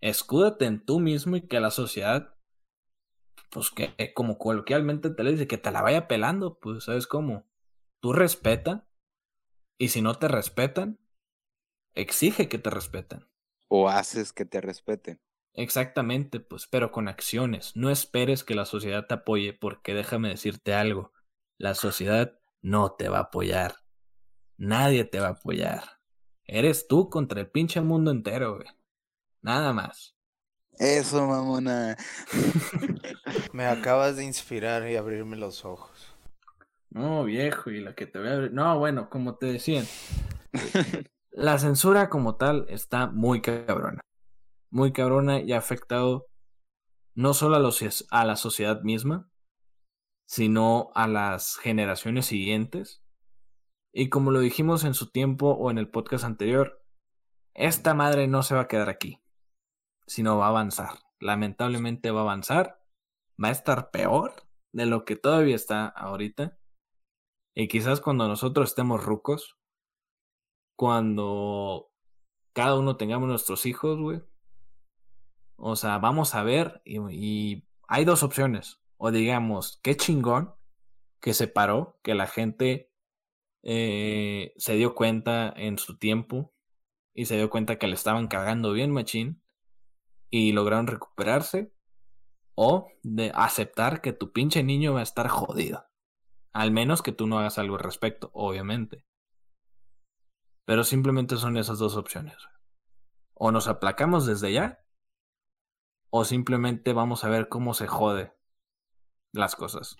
Escúdate en tú mismo y que la sociedad, pues que eh, como coloquialmente te le dice, que te la vaya pelando, pues sabes cómo. Tú respeta y si no te respetan, exige que te respeten o haces que te respeten. Exactamente, pues, pero con acciones. No esperes que la sociedad te apoye, porque déjame decirte algo. La sociedad no te va a apoyar. Nadie te va a apoyar. Eres tú contra el pinche mundo entero, güey. Nada más. Eso, mamona. Me acabas de inspirar y abrirme los ojos. No, viejo, y la que te voy a abrir. No, bueno, como te decían. la censura como tal está muy cabrona. Muy cabrona y ha afectado no solo a, los, a la sociedad misma, sino a las generaciones siguientes. Y como lo dijimos en su tiempo o en el podcast anterior, esta madre no se va a quedar aquí, sino va a avanzar. Lamentablemente va a avanzar, va a estar peor de lo que todavía está ahorita. Y quizás cuando nosotros estemos rucos, cuando cada uno tengamos nuestros hijos, güey. O sea, vamos a ver y, hay dos opciones o digamos, qué chingón que se paró, que la gente eh, se dio cuenta en su tiempo y se dio cuenta que le estaban cagando bien machín y lograron recuperarse o de aceptar que tu pinche niño va a estar jodido. Al menos que tú no hagas algo al respecto, obviamente. Pero simplemente son esas dos opciones. O nos aplacamos desde ya, o simplemente vamos a ver cómo se jode las cosas.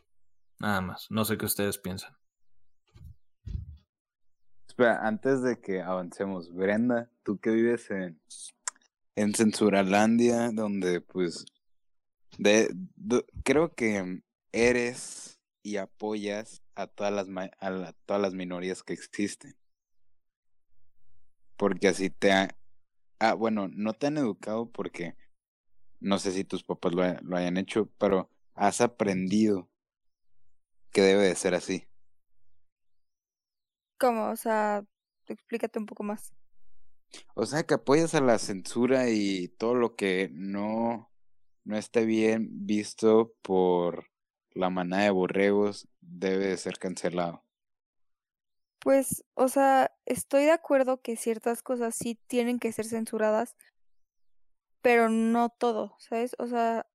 Nada más. No sé qué ustedes piensan. Espera, antes de que avancemos, Brenda, tú que vives en, en Censuralandia, donde pues de, creo que eres y apoyas a todas las a todas las minorías que existen. Porque así te ah, bueno, no te han educado porque no sé si tus papás lo, lo hayan hecho, pero has aprendido que debe de ser así? ¿Cómo? O sea, explícate un poco más. O sea, que apoyas a la censura y todo lo que no, no esté bien visto por la manada de borregos debe de ser cancelado. Pues, o sea, estoy de acuerdo que ciertas cosas sí tienen que ser censuradas, pero no todo, ¿sabes? O sea,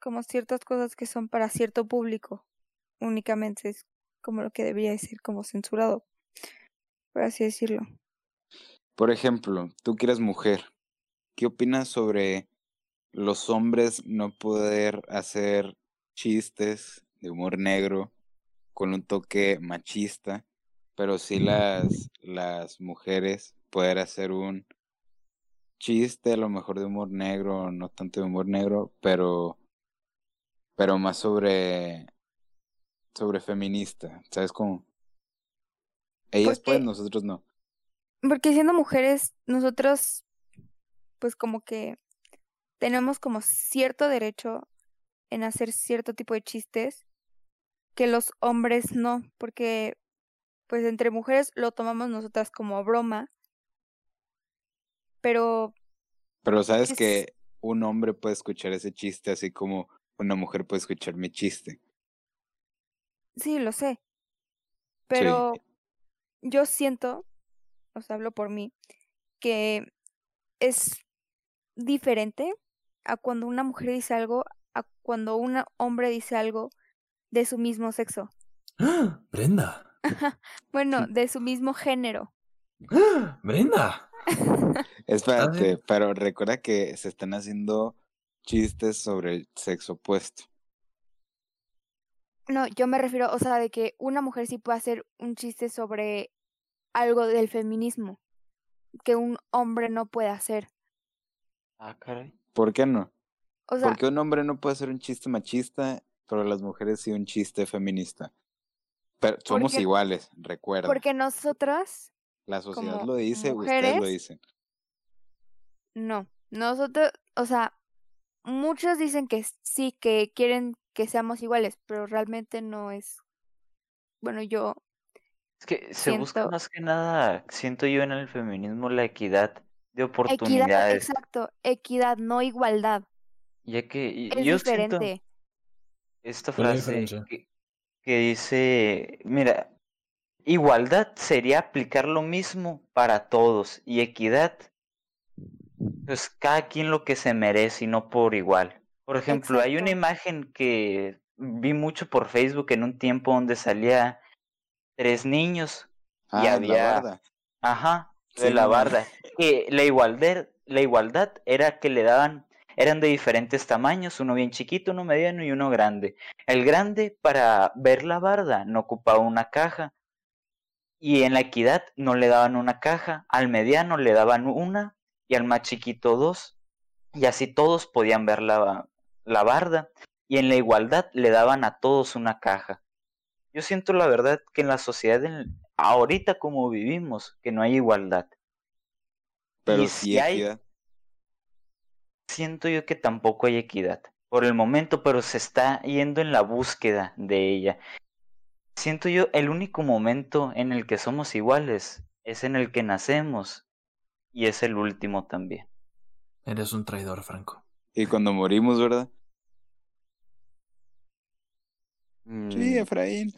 como ciertas cosas que son para cierto público únicamente es como lo que debería decir como censurado, por así decirlo. Por ejemplo, tú que eres mujer, ¿qué opinas sobre los hombres no poder hacer chistes de humor negro con un toque machista, pero sí las, las mujeres poder hacer un chiste a lo mejor de humor negro, no tanto de humor negro, pero pero más sobre sobre feminista, ¿sabes cómo? Ellas pueden, nosotros no. Porque siendo mujeres, nosotros pues como que tenemos como cierto derecho en hacer cierto tipo de chistes que los hombres no, porque pues entre mujeres lo tomamos nosotras como broma, pero... Pero sabes que un hombre puede escuchar ese chiste así como una mujer puede escuchar mi chiste. Sí, lo sé. Pero yo siento, o sea, hablo por mí, que es diferente a cuando una mujer dice algo, a cuando un hombre dice algo de su mismo sexo. ¡Ah! Brenda. bueno, de su mismo género. ¡Ah! Brenda. Espérate, pero recuerda que se están haciendo chistes sobre el sexo opuesto. No, yo me refiero, o sea, de que una mujer sí puede hacer un chiste sobre algo del feminismo que un hombre no puede hacer. Ah, caray. ¿Por qué no? O sea, Porque un hombre no puede hacer un chiste machista, pero las mujeres sí un chiste feminista. Pero somos iguales, recuerda. Porque nosotras. La sociedad lo dice, ustedes lo dicen. No, nosotros, o sea, muchos dicen que sí, que quieren que seamos iguales, pero realmente no es. Bueno, yo. Es que se busca más que nada, siento yo en el feminismo, la equidad de oportunidades. exacto, equidad, no igualdad. Ya que es yo diferente. esta frase que, que dice, mira, igualdad sería aplicar lo mismo para todos y equidad pues cada quien lo que se merece y no por igual. Por ejemplo, hay una imagen que vi mucho por Facebook en un tiempo donde salía tres niños. Ah, y la había- barda. Ajá, de la no barda. Que la igualdad, la igualdad era que le daban, eran de diferentes tamaños, uno bien chiquito, uno mediano y uno grande. El grande para ver la barda no ocupaba una caja. Y en la equidad no le daban una caja, al mediano le daban una y al más chiquito dos. Y así todos podían ver la, la barda. Y en la igualdad le daban a todos una caja. Yo siento la verdad que en la sociedad, en- ahorita como vivimos, que no hay igualdad. Pero y si hay- equidad. Siento yo que tampoco hay equidad por el momento, pero se está yendo en la búsqueda de ella. Siento yo el único momento en el que somos iguales es en el que nacemos y es el último también. Eres un traidor, Franco. Y cuando morimos, ¿verdad? Sí, Mm, Efraín.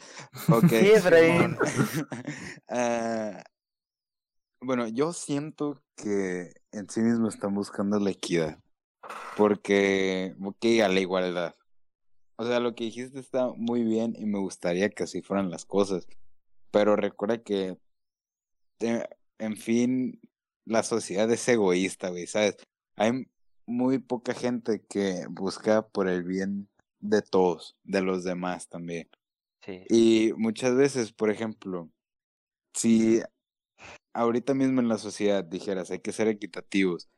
Ok. Sí, Efraín. Bueno, yo siento que en sí mismo están buscando la equidad. Porque, ok, a la igualdad. O sea, lo que dijiste está muy bien y me gustaría que así fueran las cosas. Pero recuerda que, eh, en fin, la sociedad es egoísta, güey, ¿sabes? Hay muy poca gente que busca por el bien de todos, de los demás también. sí. Y muchas veces, por ejemplo, si ahorita mismo en la sociedad dijeras hay que ser equitativos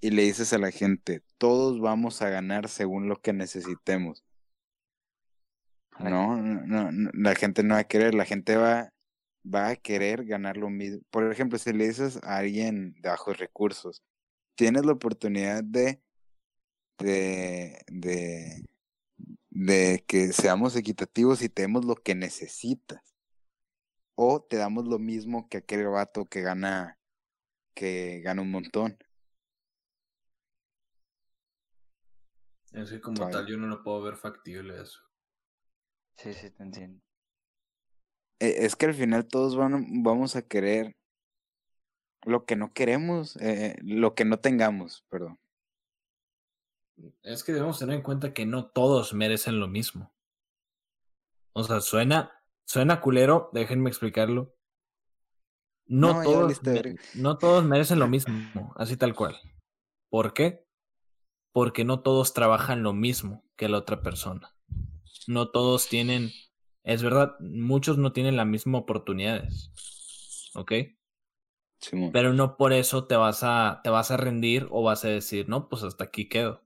y le dices a la gente, todos vamos a ganar según lo que necesitemos. No, no, la gente no va a querer, la gente va, va a querer ganar lo mismo. Por ejemplo, si le dices a alguien de bajos recursos, tienes la oportunidad de, de, de, de que seamos equitativos y te demos lo que necesitas. O te damos lo mismo que aquel vato que gana, que gana un montón. Es que como tal yo no lo puedo ver factible eso. Sí, sí, te entiendo. Eh, Es que al final todos van, vamos a querer lo que no queremos, eh, lo que no tengamos, perdón. Es que debemos tener en cuenta que no todos merecen lo mismo. O sea, suena, suena culero, déjenme explicarlo. No, todos, no todos merecen lo mismo, así tal cual. ¿Por qué? Porque no todos trabajan lo mismo que la otra persona. No todos tienen, es verdad, muchos no tienen las mismas oportunidades. ¿Ok? Pero no por eso te vas a, te vas a rendir o vas a decir, no, pues hasta aquí quedo.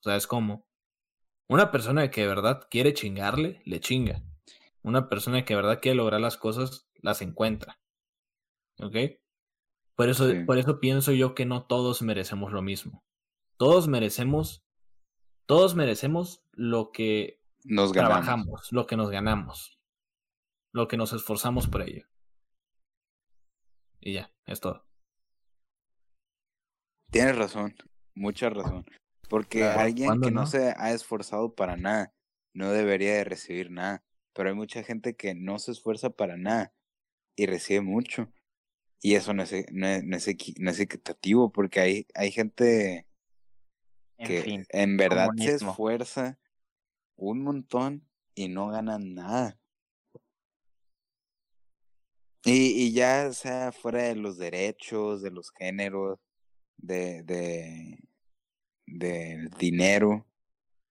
O sea, es como una persona que de verdad quiere chingarle, le chinga. Una persona que de verdad quiere lograr las cosas, las encuentra. ¿Ok? Por eso, Sí. por eso pienso yo que no todos merecemos lo mismo. Todos merecemos, todos merecemos lo que Nos ganamos. trabajamos, lo que nos ganamos, lo que nos esforzamos por ello. Y ya, es todo. Tienes razón, mucha razón. Porque Claro, alguien ¿cuándo que no no? se ha esforzado para nada no debería de recibir nada. Pero hay mucha gente que no se esfuerza para nada y recibe mucho. Y eso no es, e- no es, no es equi- no es equitativo porque hay, hay gente En que fin, en verdad se esfuerza un montón y no gana nada. Y, y ya sea fuera de los derechos, de los géneros, de, de, del dinero,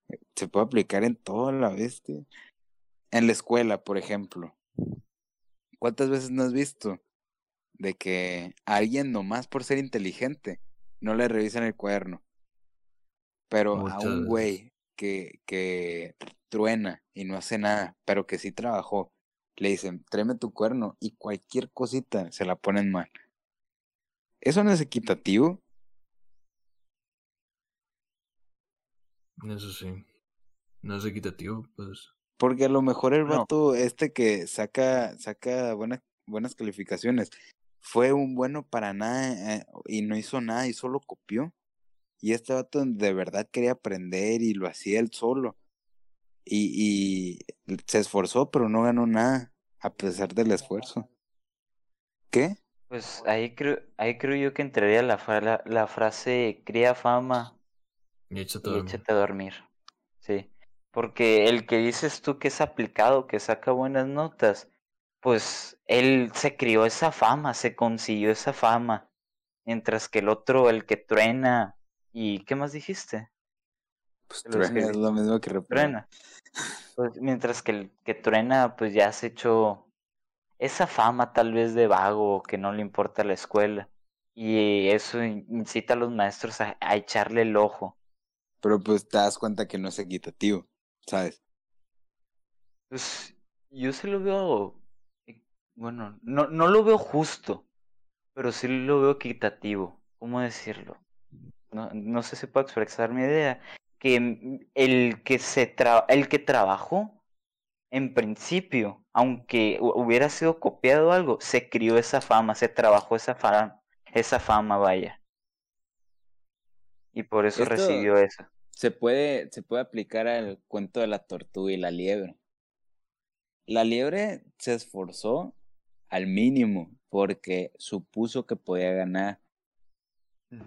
eh, se puede aplicar en toda la bestia. En la escuela, por ejemplo. ¿Cuántas veces no has visto de que alguien nomás por ser inteligente no le revisan el cuaderno? Pero a un güey que, que truena y no hace nada, pero que sí trabajó, le dicen, tráeme tu cuerno y cualquier cosita se la ponen mal. ¿Eso no es equitativo? Eso sí. No es equitativo, pues. Porque a lo mejor el No. vato este que saca, saca buenas, buenas calificaciones fue un bueno para nada eh, y no hizo nada y solo copió. Y este vato de verdad quería aprender y lo hacía él solo. Y, y se esforzó, pero no ganó nada, a pesar del esfuerzo. ¿Qué? Pues ahí creo, ahí creo yo que entraría la, fra- la, la frase cría fama Y échate a y dormir. échate a dormir. Sí. Porque el que dices tú que es aplicado, que saca buenas notas, pues él se crió esa fama, se consiguió esa fama, mientras que el otro, el que truena, ¿y qué más dijiste? Pues truena es lo mismo que. Truena. Pues, mientras que el que truena, pues ya se echó esa fama tal vez de vago, que no le importa la escuela. Y eso in- incita a los maestros a, a echarle el ojo. Pero pues te das cuenta que no es equitativo, ¿sabes? Pues yo sí lo veo, eh, bueno, no, no lo veo justo, pero sí lo veo equitativo. ¿Cómo decirlo? No, no sé si puedo expresar mi idea. Que el que se tra- el que trabajó, en principio, aunque hu- hubiera sido copiado algo, se crió esa fama, se trabajó esa fama, esa fama, vaya. Y por eso Esto- recibió eso. Se puede, se puede aplicar al cuento de la tortuga y la liebre. La liebre se esforzó al mínimo porque supuso que podía ganar,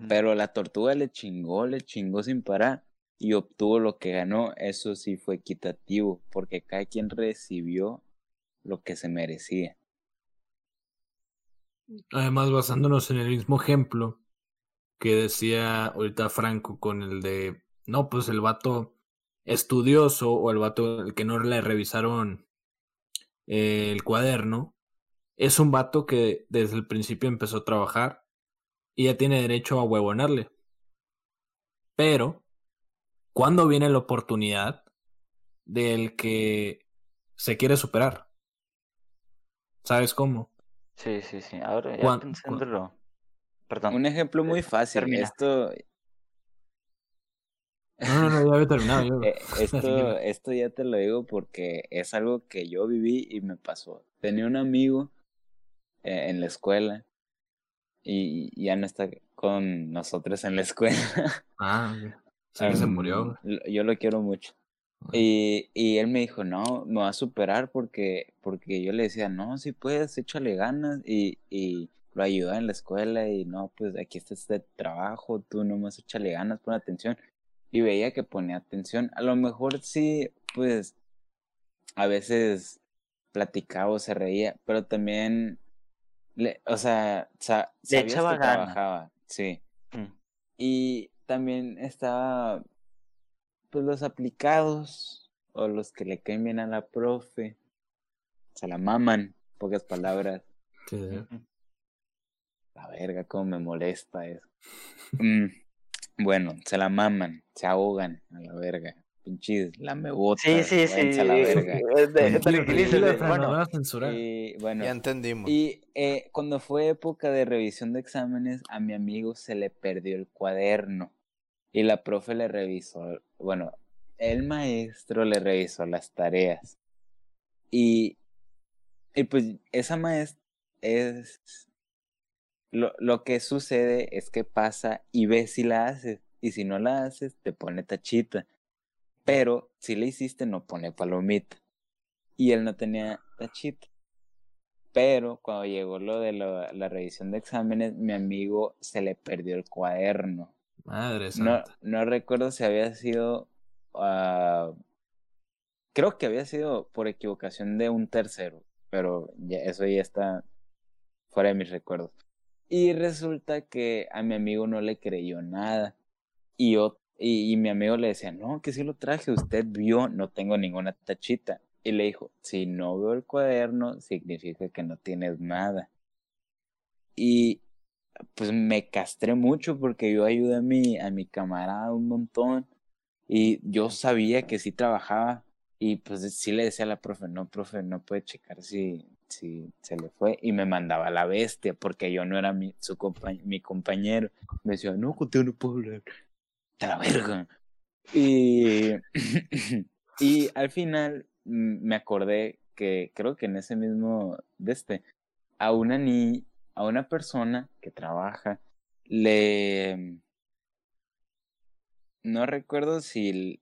pero la tortuga le chingó, le chingó sin parar y obtuvo lo que ganó. Eso sí fue equitativo porque cada quien recibió lo que se merecía. Además, basándonos en el mismo ejemplo que decía ahorita Franco con el de, no, pues el vato estudioso o el vato el que no le revisaron eh, el cuaderno, es un vato que desde el principio empezó a trabajar y ya tiene derecho a huevonarle. Pero, ¿cuándo viene la oportunidad del que se quiere superar? ¿Sabes cómo? Sí, sí, sí. Ahora ya pensándolo. Perdón. Un ejemplo muy fácil. termina. Esto, No, no, no, ya había terminado. yo. Eh, esto, esto ya te lo digo porque es algo que yo viví y me pasó. Tenía un amigo eh, en la escuela y y ya no está con nosotros en la escuela. Ah, sea que se Em, murió. Yo lo quiero mucho. Y, y él me dijo, no, me va a superar porque, porque yo le decía, no, si puedes, échale ganas. Y, y lo ayudaba en la escuela y no, pues aquí está este trabajo, tú nomás échale ganas, pon atención. Y veía que ponía atención. A lo mejor sí, pues, a veces platicaba o se reía, pero también, le, o sea, sa- Le sabías echaba que ganas. trabajaba, sí. Mm. Y también estaba, pues los aplicados o los que le caen bien a la profe, se la maman, pocas palabras. Sí, sí. Ujú. La verga, cómo me molesta eso. Mm, bueno, se la maman, se ahogan a la verga. Pinches lamebotas, Sí, sí, sí. váyanse a la verga. Bueno, van a censurar. Y bueno, Ya entendimos. Y eh, cuando fue época de revisión de exámenes, a mi amigo se le perdió el cuaderno. Y la profe le revisó, bueno, el maestro le revisó las tareas. Y, y pues esa maestra es... Lo, lo que sucede es que pasa y ve si la haces. Y si no la haces, te pone tachita. Pero si la hiciste, no pone palomita. Y él no tenía tachita. Pero cuando llegó lo de la, la revisión de exámenes, mi amigo se le perdió el cuaderno. Madre No, santa. no recuerdo si había sido. ah, creo que había sido por equivocación de un tercero, pero ya, eso ya está fuera de mis recuerdos. Y resulta que a mi amigo no le creyó nada. Y, yo, y, mi amigo le decía, no, que sí lo traje, usted vio, no tengo ninguna tachita. Y le dijo, si no veo el cuaderno, significa que no tienes nada. Y pues me castré mucho porque yo ayudé a mi, a mi camarada un montón. Y yo sabía que sí trabajaba. Y pues sí le decía a la profe, no, profe, no puede checar si, si se le fue. Y me mandaba la bestia porque yo no era mi, su compa- mi compañero. Me decía, no, contigo no puedo hablar. Te la verga. Y, al final me acordé que creo que en ese mismo de este, a una ni a una persona que trabaja le no recuerdo si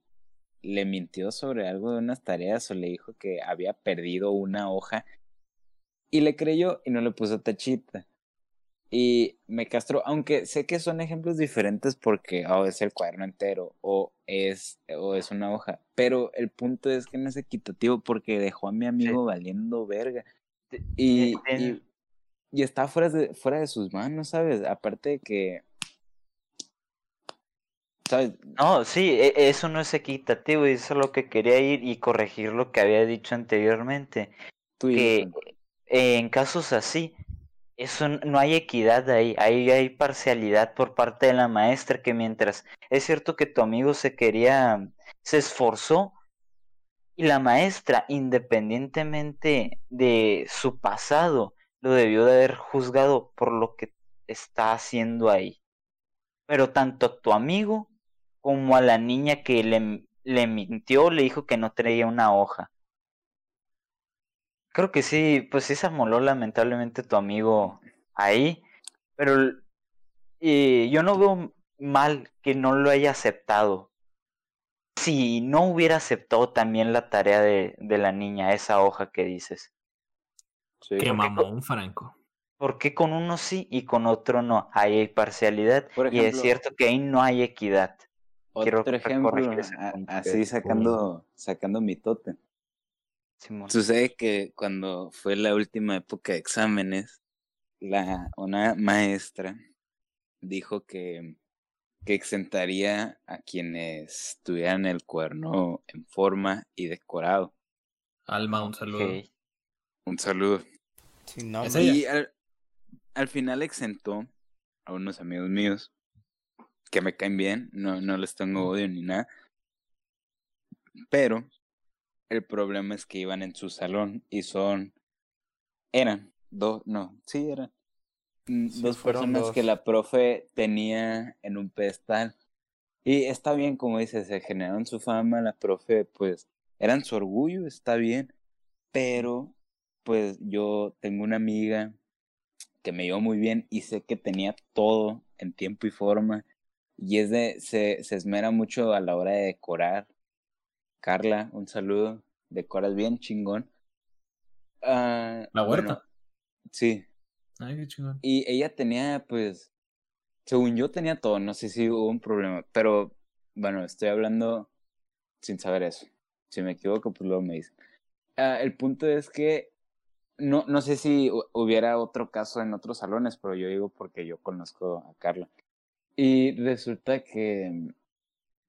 le mintió sobre algo de unas tareas o le dijo que había perdido una hoja y le creyó y no le puso tachita. Y me castró, aunque sé que son ejemplos diferentes porque oh, es el cuaderno entero o es, o es una hoja, pero el punto es que no es equitativo porque dejó a mi amigo valiendo verga. Y, eh, ten- y, y está fuera de, fuera de sus manos, ¿sabes? Aparte de que, ¿sabes? No, sí, e- eso no es equitativo y eso es lo que quería ir y corregir lo que había dicho anteriormente. Tú y que en casos así, eso no hay equidad ahí, ahí hay parcialidad por parte de la maestra que mientras es cierto que tu amigo se quería, se esforzó y la maestra, independientemente de su pasado, lo debió de haber juzgado por lo que está haciendo ahí. Pero tanto a tu amigo como a la niña que le, le mintió, le dijo que no traía una hoja. Creo que sí, pues sí se amoló lamentablemente tu amigo ahí, pero eh, yo no veo mal que no lo haya aceptado. Si no hubiera aceptado también la tarea de, de la niña, esa hoja que dices. sí. Qué co- mamón, Franco. ¿Por qué con uno sí y con otro no? Ahí hay parcialidad Por y es cierto que ahí no hay equidad. quiero Otro re- ejemplo, que así sacando, sacando mi tote. Simón. Sucede que cuando fue la última época de exámenes, la, una maestra dijo que, que exentaría a quienes tuvieran el cuerno en forma y decorado. Alma, un saludo. Un saludo. Sin nombre. Ese- Y al, al final exentó a unos amigos míos que me caen bien, no, no les tengo odio ni nada. Pero el problema es que iban en su salón y son, eran dos, no, sí eran mm, Sí, dos personas dos. que la profe tenía en un pedestal. Y está bien, como dices, se generaron su fama, la profe, pues, eran su orgullo, está bien, pero, pues, yo tengo una amiga que me llevó muy bien y sé que tenía todo en tiempo y forma, y es de, se, se esmera mucho a la hora de decorar. Carla, un saludo, decoras bien chingón. Ah, La bueno, huerta. sí, Ay, qué chingón. y ella tenía, pues, según yo tenía todo, no sé si hubo un problema, pero bueno, estoy hablando sin saber eso. Si me equivoco, pues luego me dicen. Ah, el punto es que no, no sé si hu- hubiera otro caso en otros salones, pero yo digo porque yo conozco a Carla. Y resulta que,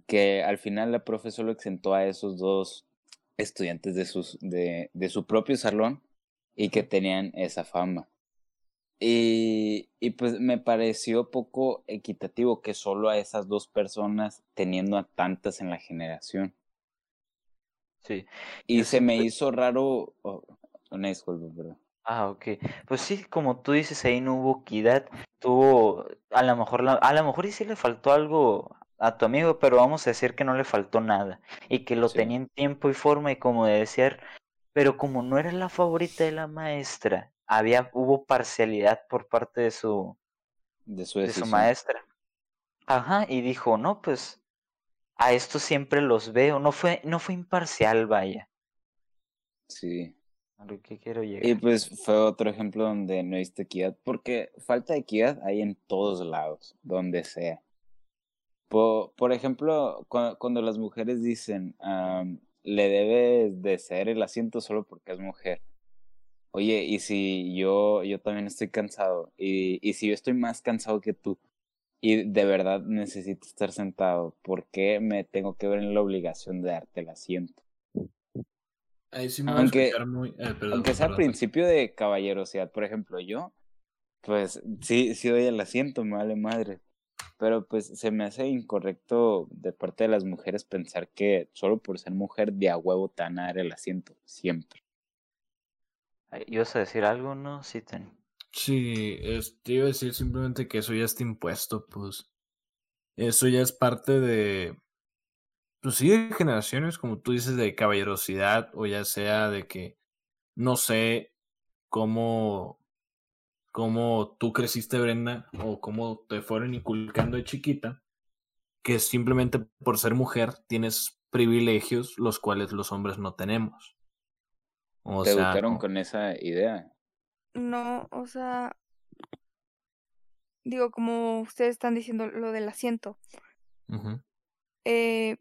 que al final la profe solo exentó a esos dos estudiantes de, sus, de, de su propio salón y que tenían esa fama. Y, y pues me pareció poco equitativo que solo a esas dos personas teniendo a tantas en la generación. Sí. Y se me hizo raro, oh, una disculpa, perdón. Ah, ok. Pues sí, como tú dices, ahí no hubo equidad. Tuvo, a lo mejor, la- a lo mejor y sí le faltó algo a tu amigo, pero vamos a decir que no le faltó nada. Y que lo Sí. tenía en tiempo y forma y como de desear. Pero como no era la favorita de la maestra, había, hubo parcialidad por parte de su, De su de su decisión. maestra. Ajá, y dijo, no, pues, a esto siempre los veo. No fue, no fue imparcial, vaya. Sí. A lo que quiero Y llegar. pues fue otro ejemplo donde no existe equidad, porque falta de equidad hay en todos lados, donde sea. Por, por ejemplo, cu- cuando, las mujeres dicen, le debes de ceder el asiento solo porque es mujer. Oye, y si yo, yo también estoy cansado, y, y si yo estoy más cansado que tú, y de verdad necesito estar sentado, ¿por qué me tengo que ver en la obligación de darte el asiento? Ahí sí me a Aunque- escuchar muy. eh, perdón, Aunque sea perdón. principio de caballerosidad, por ejemplo, yo, pues sí, sí doy el asiento, me vale madre. Pero pues se me hace incorrecto de parte de las mujeres pensar que solo por ser mujer de a huevo te van a dar el asiento, siempre. ¿Ibas a decir algo, no? Sí, ten. Sí, es- te iba a decir simplemente que eso ya está impuesto, pues. Eso ya es parte de. Pues sí, de generaciones, como tú dices, de caballerosidad, o ya sea de que. No sé cómo. Cómo tú creciste, Brenda, o cómo te fueron inculcando de chiquita, que simplemente por ser mujer tienes privilegios los cuales los hombres no tenemos. O te sea, educaron no- con esa idea. No, o sea, digo, como ustedes están diciendo lo del asiento, eh,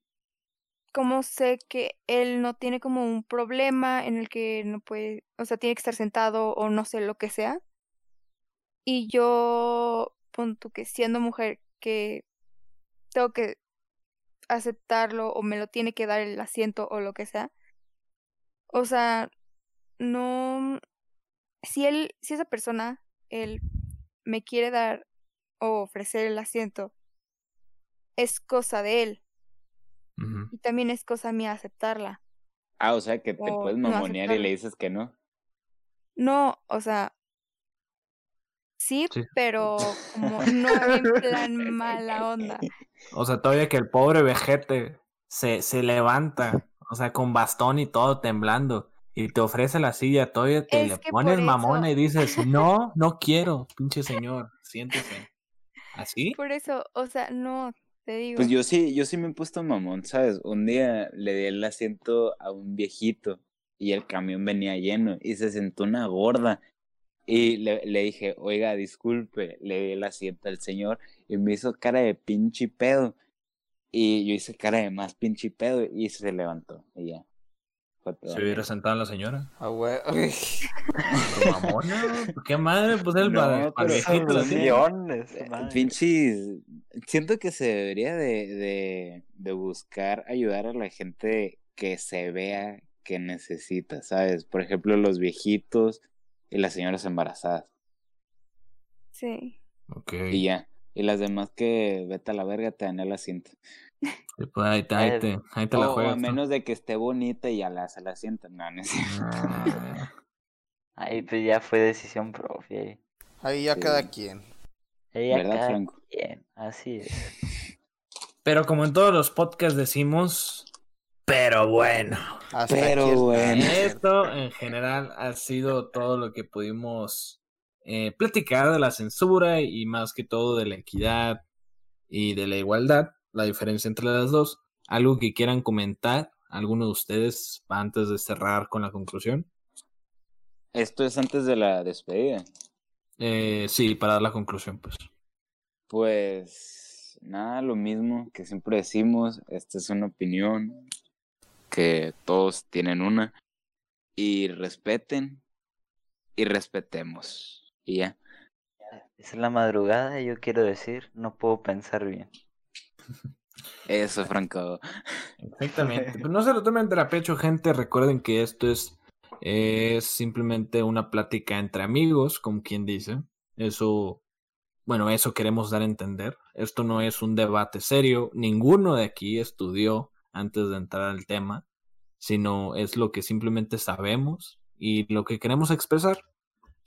cómo sé que él no tiene como un problema en el que no puede, o sea, tiene que estar sentado o no sé lo que sea. Y yo, punto que siendo mujer, que tengo que aceptarlo o me lo tiene que dar el asiento o lo que sea. O sea, no, si él, si esa persona, él me quiere dar o ofrecer el asiento, es cosa de él. Y también es cosa mía aceptarla. Ah, o sea que te O puedes no mamonear y le dices que no. No, o sea, sí, Sí. pero como no en plan mala onda. O sea, todavía que el pobre vejete se, se levanta, o sea, con bastón y todo temblando, y te ofrece la silla, todavía te Es le pones mamona y eso- dices, no, no quiero, pinche señor, siéntese. ¿Así? Por eso, o sea, no, te digo. Pues yo sí, yo sí me he puesto mamón, ¿sabes? Un día le di el asiento a un viejito y el camión venía lleno y se sentó una gorda. Y le, le dije, oiga, disculpe, le di el asiento al señor y me hizo cara de pinche pedo. Y yo hice cara de más pinche pedo y se levantó y ya. Se hubiera sentado la señora. Ah, güey. Tu mamona, ¿qué madre? Pues el No. Millones, Eh. Pinches, siento que se debería de, de, de buscar ayudar a la gente que se vea que necesita, ¿sabes? Por ejemplo, los viejitos y las señoras embarazadas. Sí. Ok, Y ya. Y las demás que vete a la verga te dan el asiento. y pues ahí, te- ahí te, ahí te la O, o juegas. a menos de que esté bonita y ya la se la asiento. No, no es. Ah, Ahí pues ya fue decisión propia. ahí. Ahí ya Sí. cada quien. Ella ¿Verdad, cada Franco? quien, así es. Pero como en todos los podcasts decimos, pero bueno. Hasta Pero bueno. Esto en general ha sido todo lo que pudimos eh, platicar de la censura y más que todo de la equidad y de la igualdad, la diferencia entre las dos. ¿Algo que quieran comentar? ¿Alguno de ustedes antes de cerrar con la conclusión? Esto es antes de la despedida. Eh, sí, para dar la conclusión, pues. Pues nada, lo mismo que siempre decimos, esta es una opinión, que todos tienen una, y respeten y respetemos. Y ya, Es la madrugada y yo quiero decir, no puedo pensar bien. eso, Franco. Exactamente. Pero no se lo tomen de a pecho, gente. Recuerden que esto es, es simplemente una plática entre amigos, como quien dice. Eso, bueno, eso queremos dar a entender. Esto no es un debate serio. Ninguno de aquí estudió antes de entrar al tema, sino es lo que simplemente sabemos y lo que queremos expresar.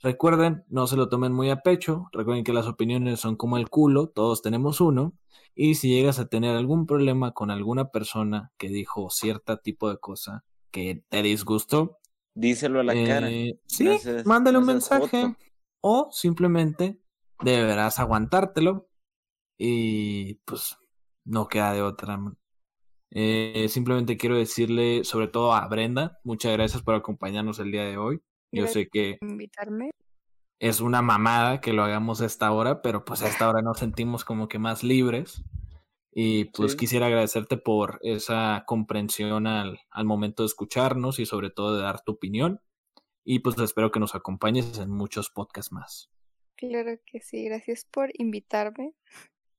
Recuerden, no se lo tomen muy a pecho. Recuerden que las opiniones son como el culo, todos tenemos uno. Y si llegas a tener algún problema con alguna persona que dijo cierto tipo de cosa que te disgustó, Díselo a la cara. eh, sí, mándale un mensaje. O simplemente deberás aguantártelo. Y pues no queda de otra. Eh, simplemente quiero decirle, sobre todo a Brenda, muchas gracias por acompañarnos el día de hoy. Yo Gracias sé que invitarme. es una mamada que lo hagamos a esta hora, pero pues a esta hora nos sentimos como que más libres. Y pues Sí. quisiera agradecerte por esa comprensión al, al momento de escucharnos y sobre todo de dar tu opinión. Y pues espero que nos acompañes en muchos podcasts más. Claro que sí, gracias por invitarme.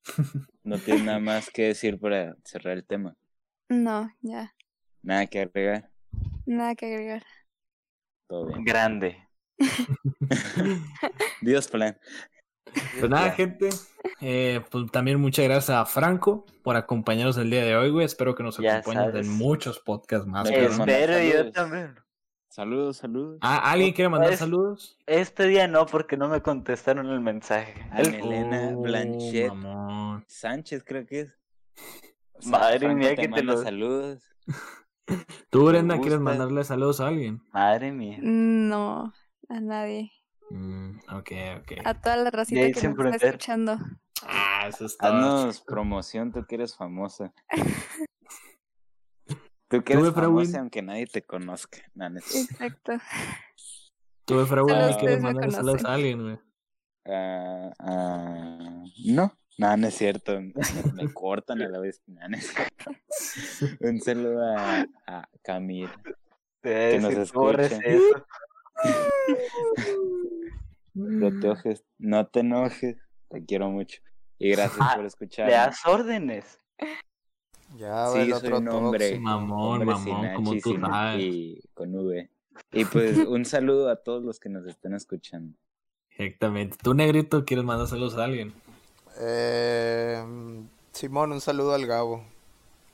No tienes nada más que decir para cerrar el tema. No, ya, Nada que agregar. nada que agregar. Todo bien. Grande. Dios plan. Pues nada, gente. eh, pues también muchas gracias a Franco por acompañarnos el día de hoy, güey. Espero que nos acompañes en muchos podcasts más. Espero yo también. Saludos, saludos. Ah, ¿Alguien quiere mandar Pues, saludos? Este día no, porque no me contestaron el mensaje. A El- Elena Oh, Blanchet. Sánchez, creo que es. Madre Franco mía, que te manda lo- saludos. ¿Tú, Brenda, quieres mandarle saludos a alguien? Madre mía. No, a nadie. Mm, ok, ok. A toda la racita que nos está escuchando. Ah, eso está. Haznos promoción, tú que eres famosa. Tú que eres famosa aunque nadie te conozca. No, no es- Exacto. Tú, Efraín, ¿quieres mandarle saludos a alguien, güey? Ah, ah, no, No, no es cierto. Me cortan a la vez. No, no es cierto. Un saludo a, a Camil. Que nos escucha. No te enojes. No te enojes. Te quiero mucho. Y gracias Ah, por Le escuchar. das órdenes. Ya, Sí, el soy un hombre. Mamón, hombre mamón, H como tú sabes. Y con V. Y pues un saludo a todos los que nos están escuchando. Exactamente. ¿Tú, negrito, quieres mandar saludos a alguien? Eh, Simón, un saludo al Gabo.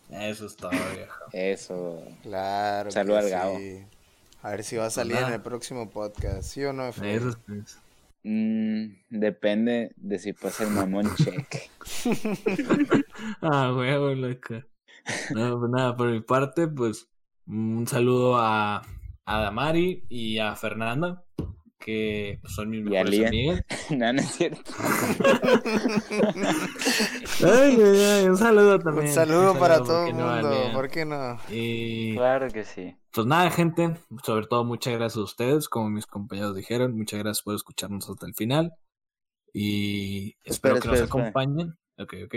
Eso es todo, viejo. Eso. Claro. Saludo que al Gabo. sí. A ver si va a salir en el próximo podcast, ¿sí o no? Eso es, pues. Mm, depende de si pasa el mamón check. Ah, huevo, loca. No, pues nada, por mi parte, pues un saludo a, a Damari y a Fernanda, que pues, son mis mejores amigas. no, no es cierto. Ay, ay, ay, un saludo también. Un saludo para ¿por todo el mundo? ¿por qué no? Y Claro que sí. pues nada, gente, sobre todo muchas gracias a ustedes, como mis compañeros dijeron, muchas gracias por escucharnos hasta el final. Y espero Espera, que nos espera, espera. acompañen. Ok, ok.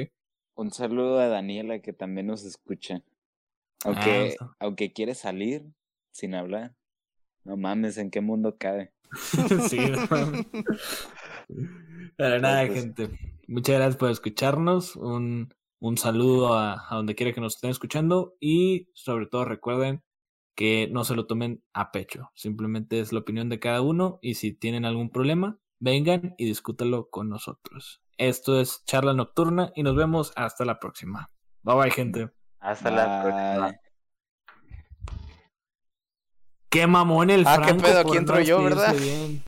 Un saludo a Daniela que también nos escucha. Aunque, eso. aunque quiere salir sin hablar. No mames, ¿en qué mundo cabe? sí. Pero nada, pues. gente. Muchas gracias por escucharnos. Un, un saludo a, a donde quiera que nos estén escuchando. Y sobre todo recuerden que no se lo tomen a pecho. Simplemente es la opinión de cada uno. Y si tienen algún problema, vengan y discútalo con nosotros. Esto es Charla Nocturna y nos vemos hasta la próxima. Bye bye, gente. Hasta la próxima. Qué mamón el Ah, ¿qué Franco pedo? por Aquí no entro yo, ¿verdad? bien.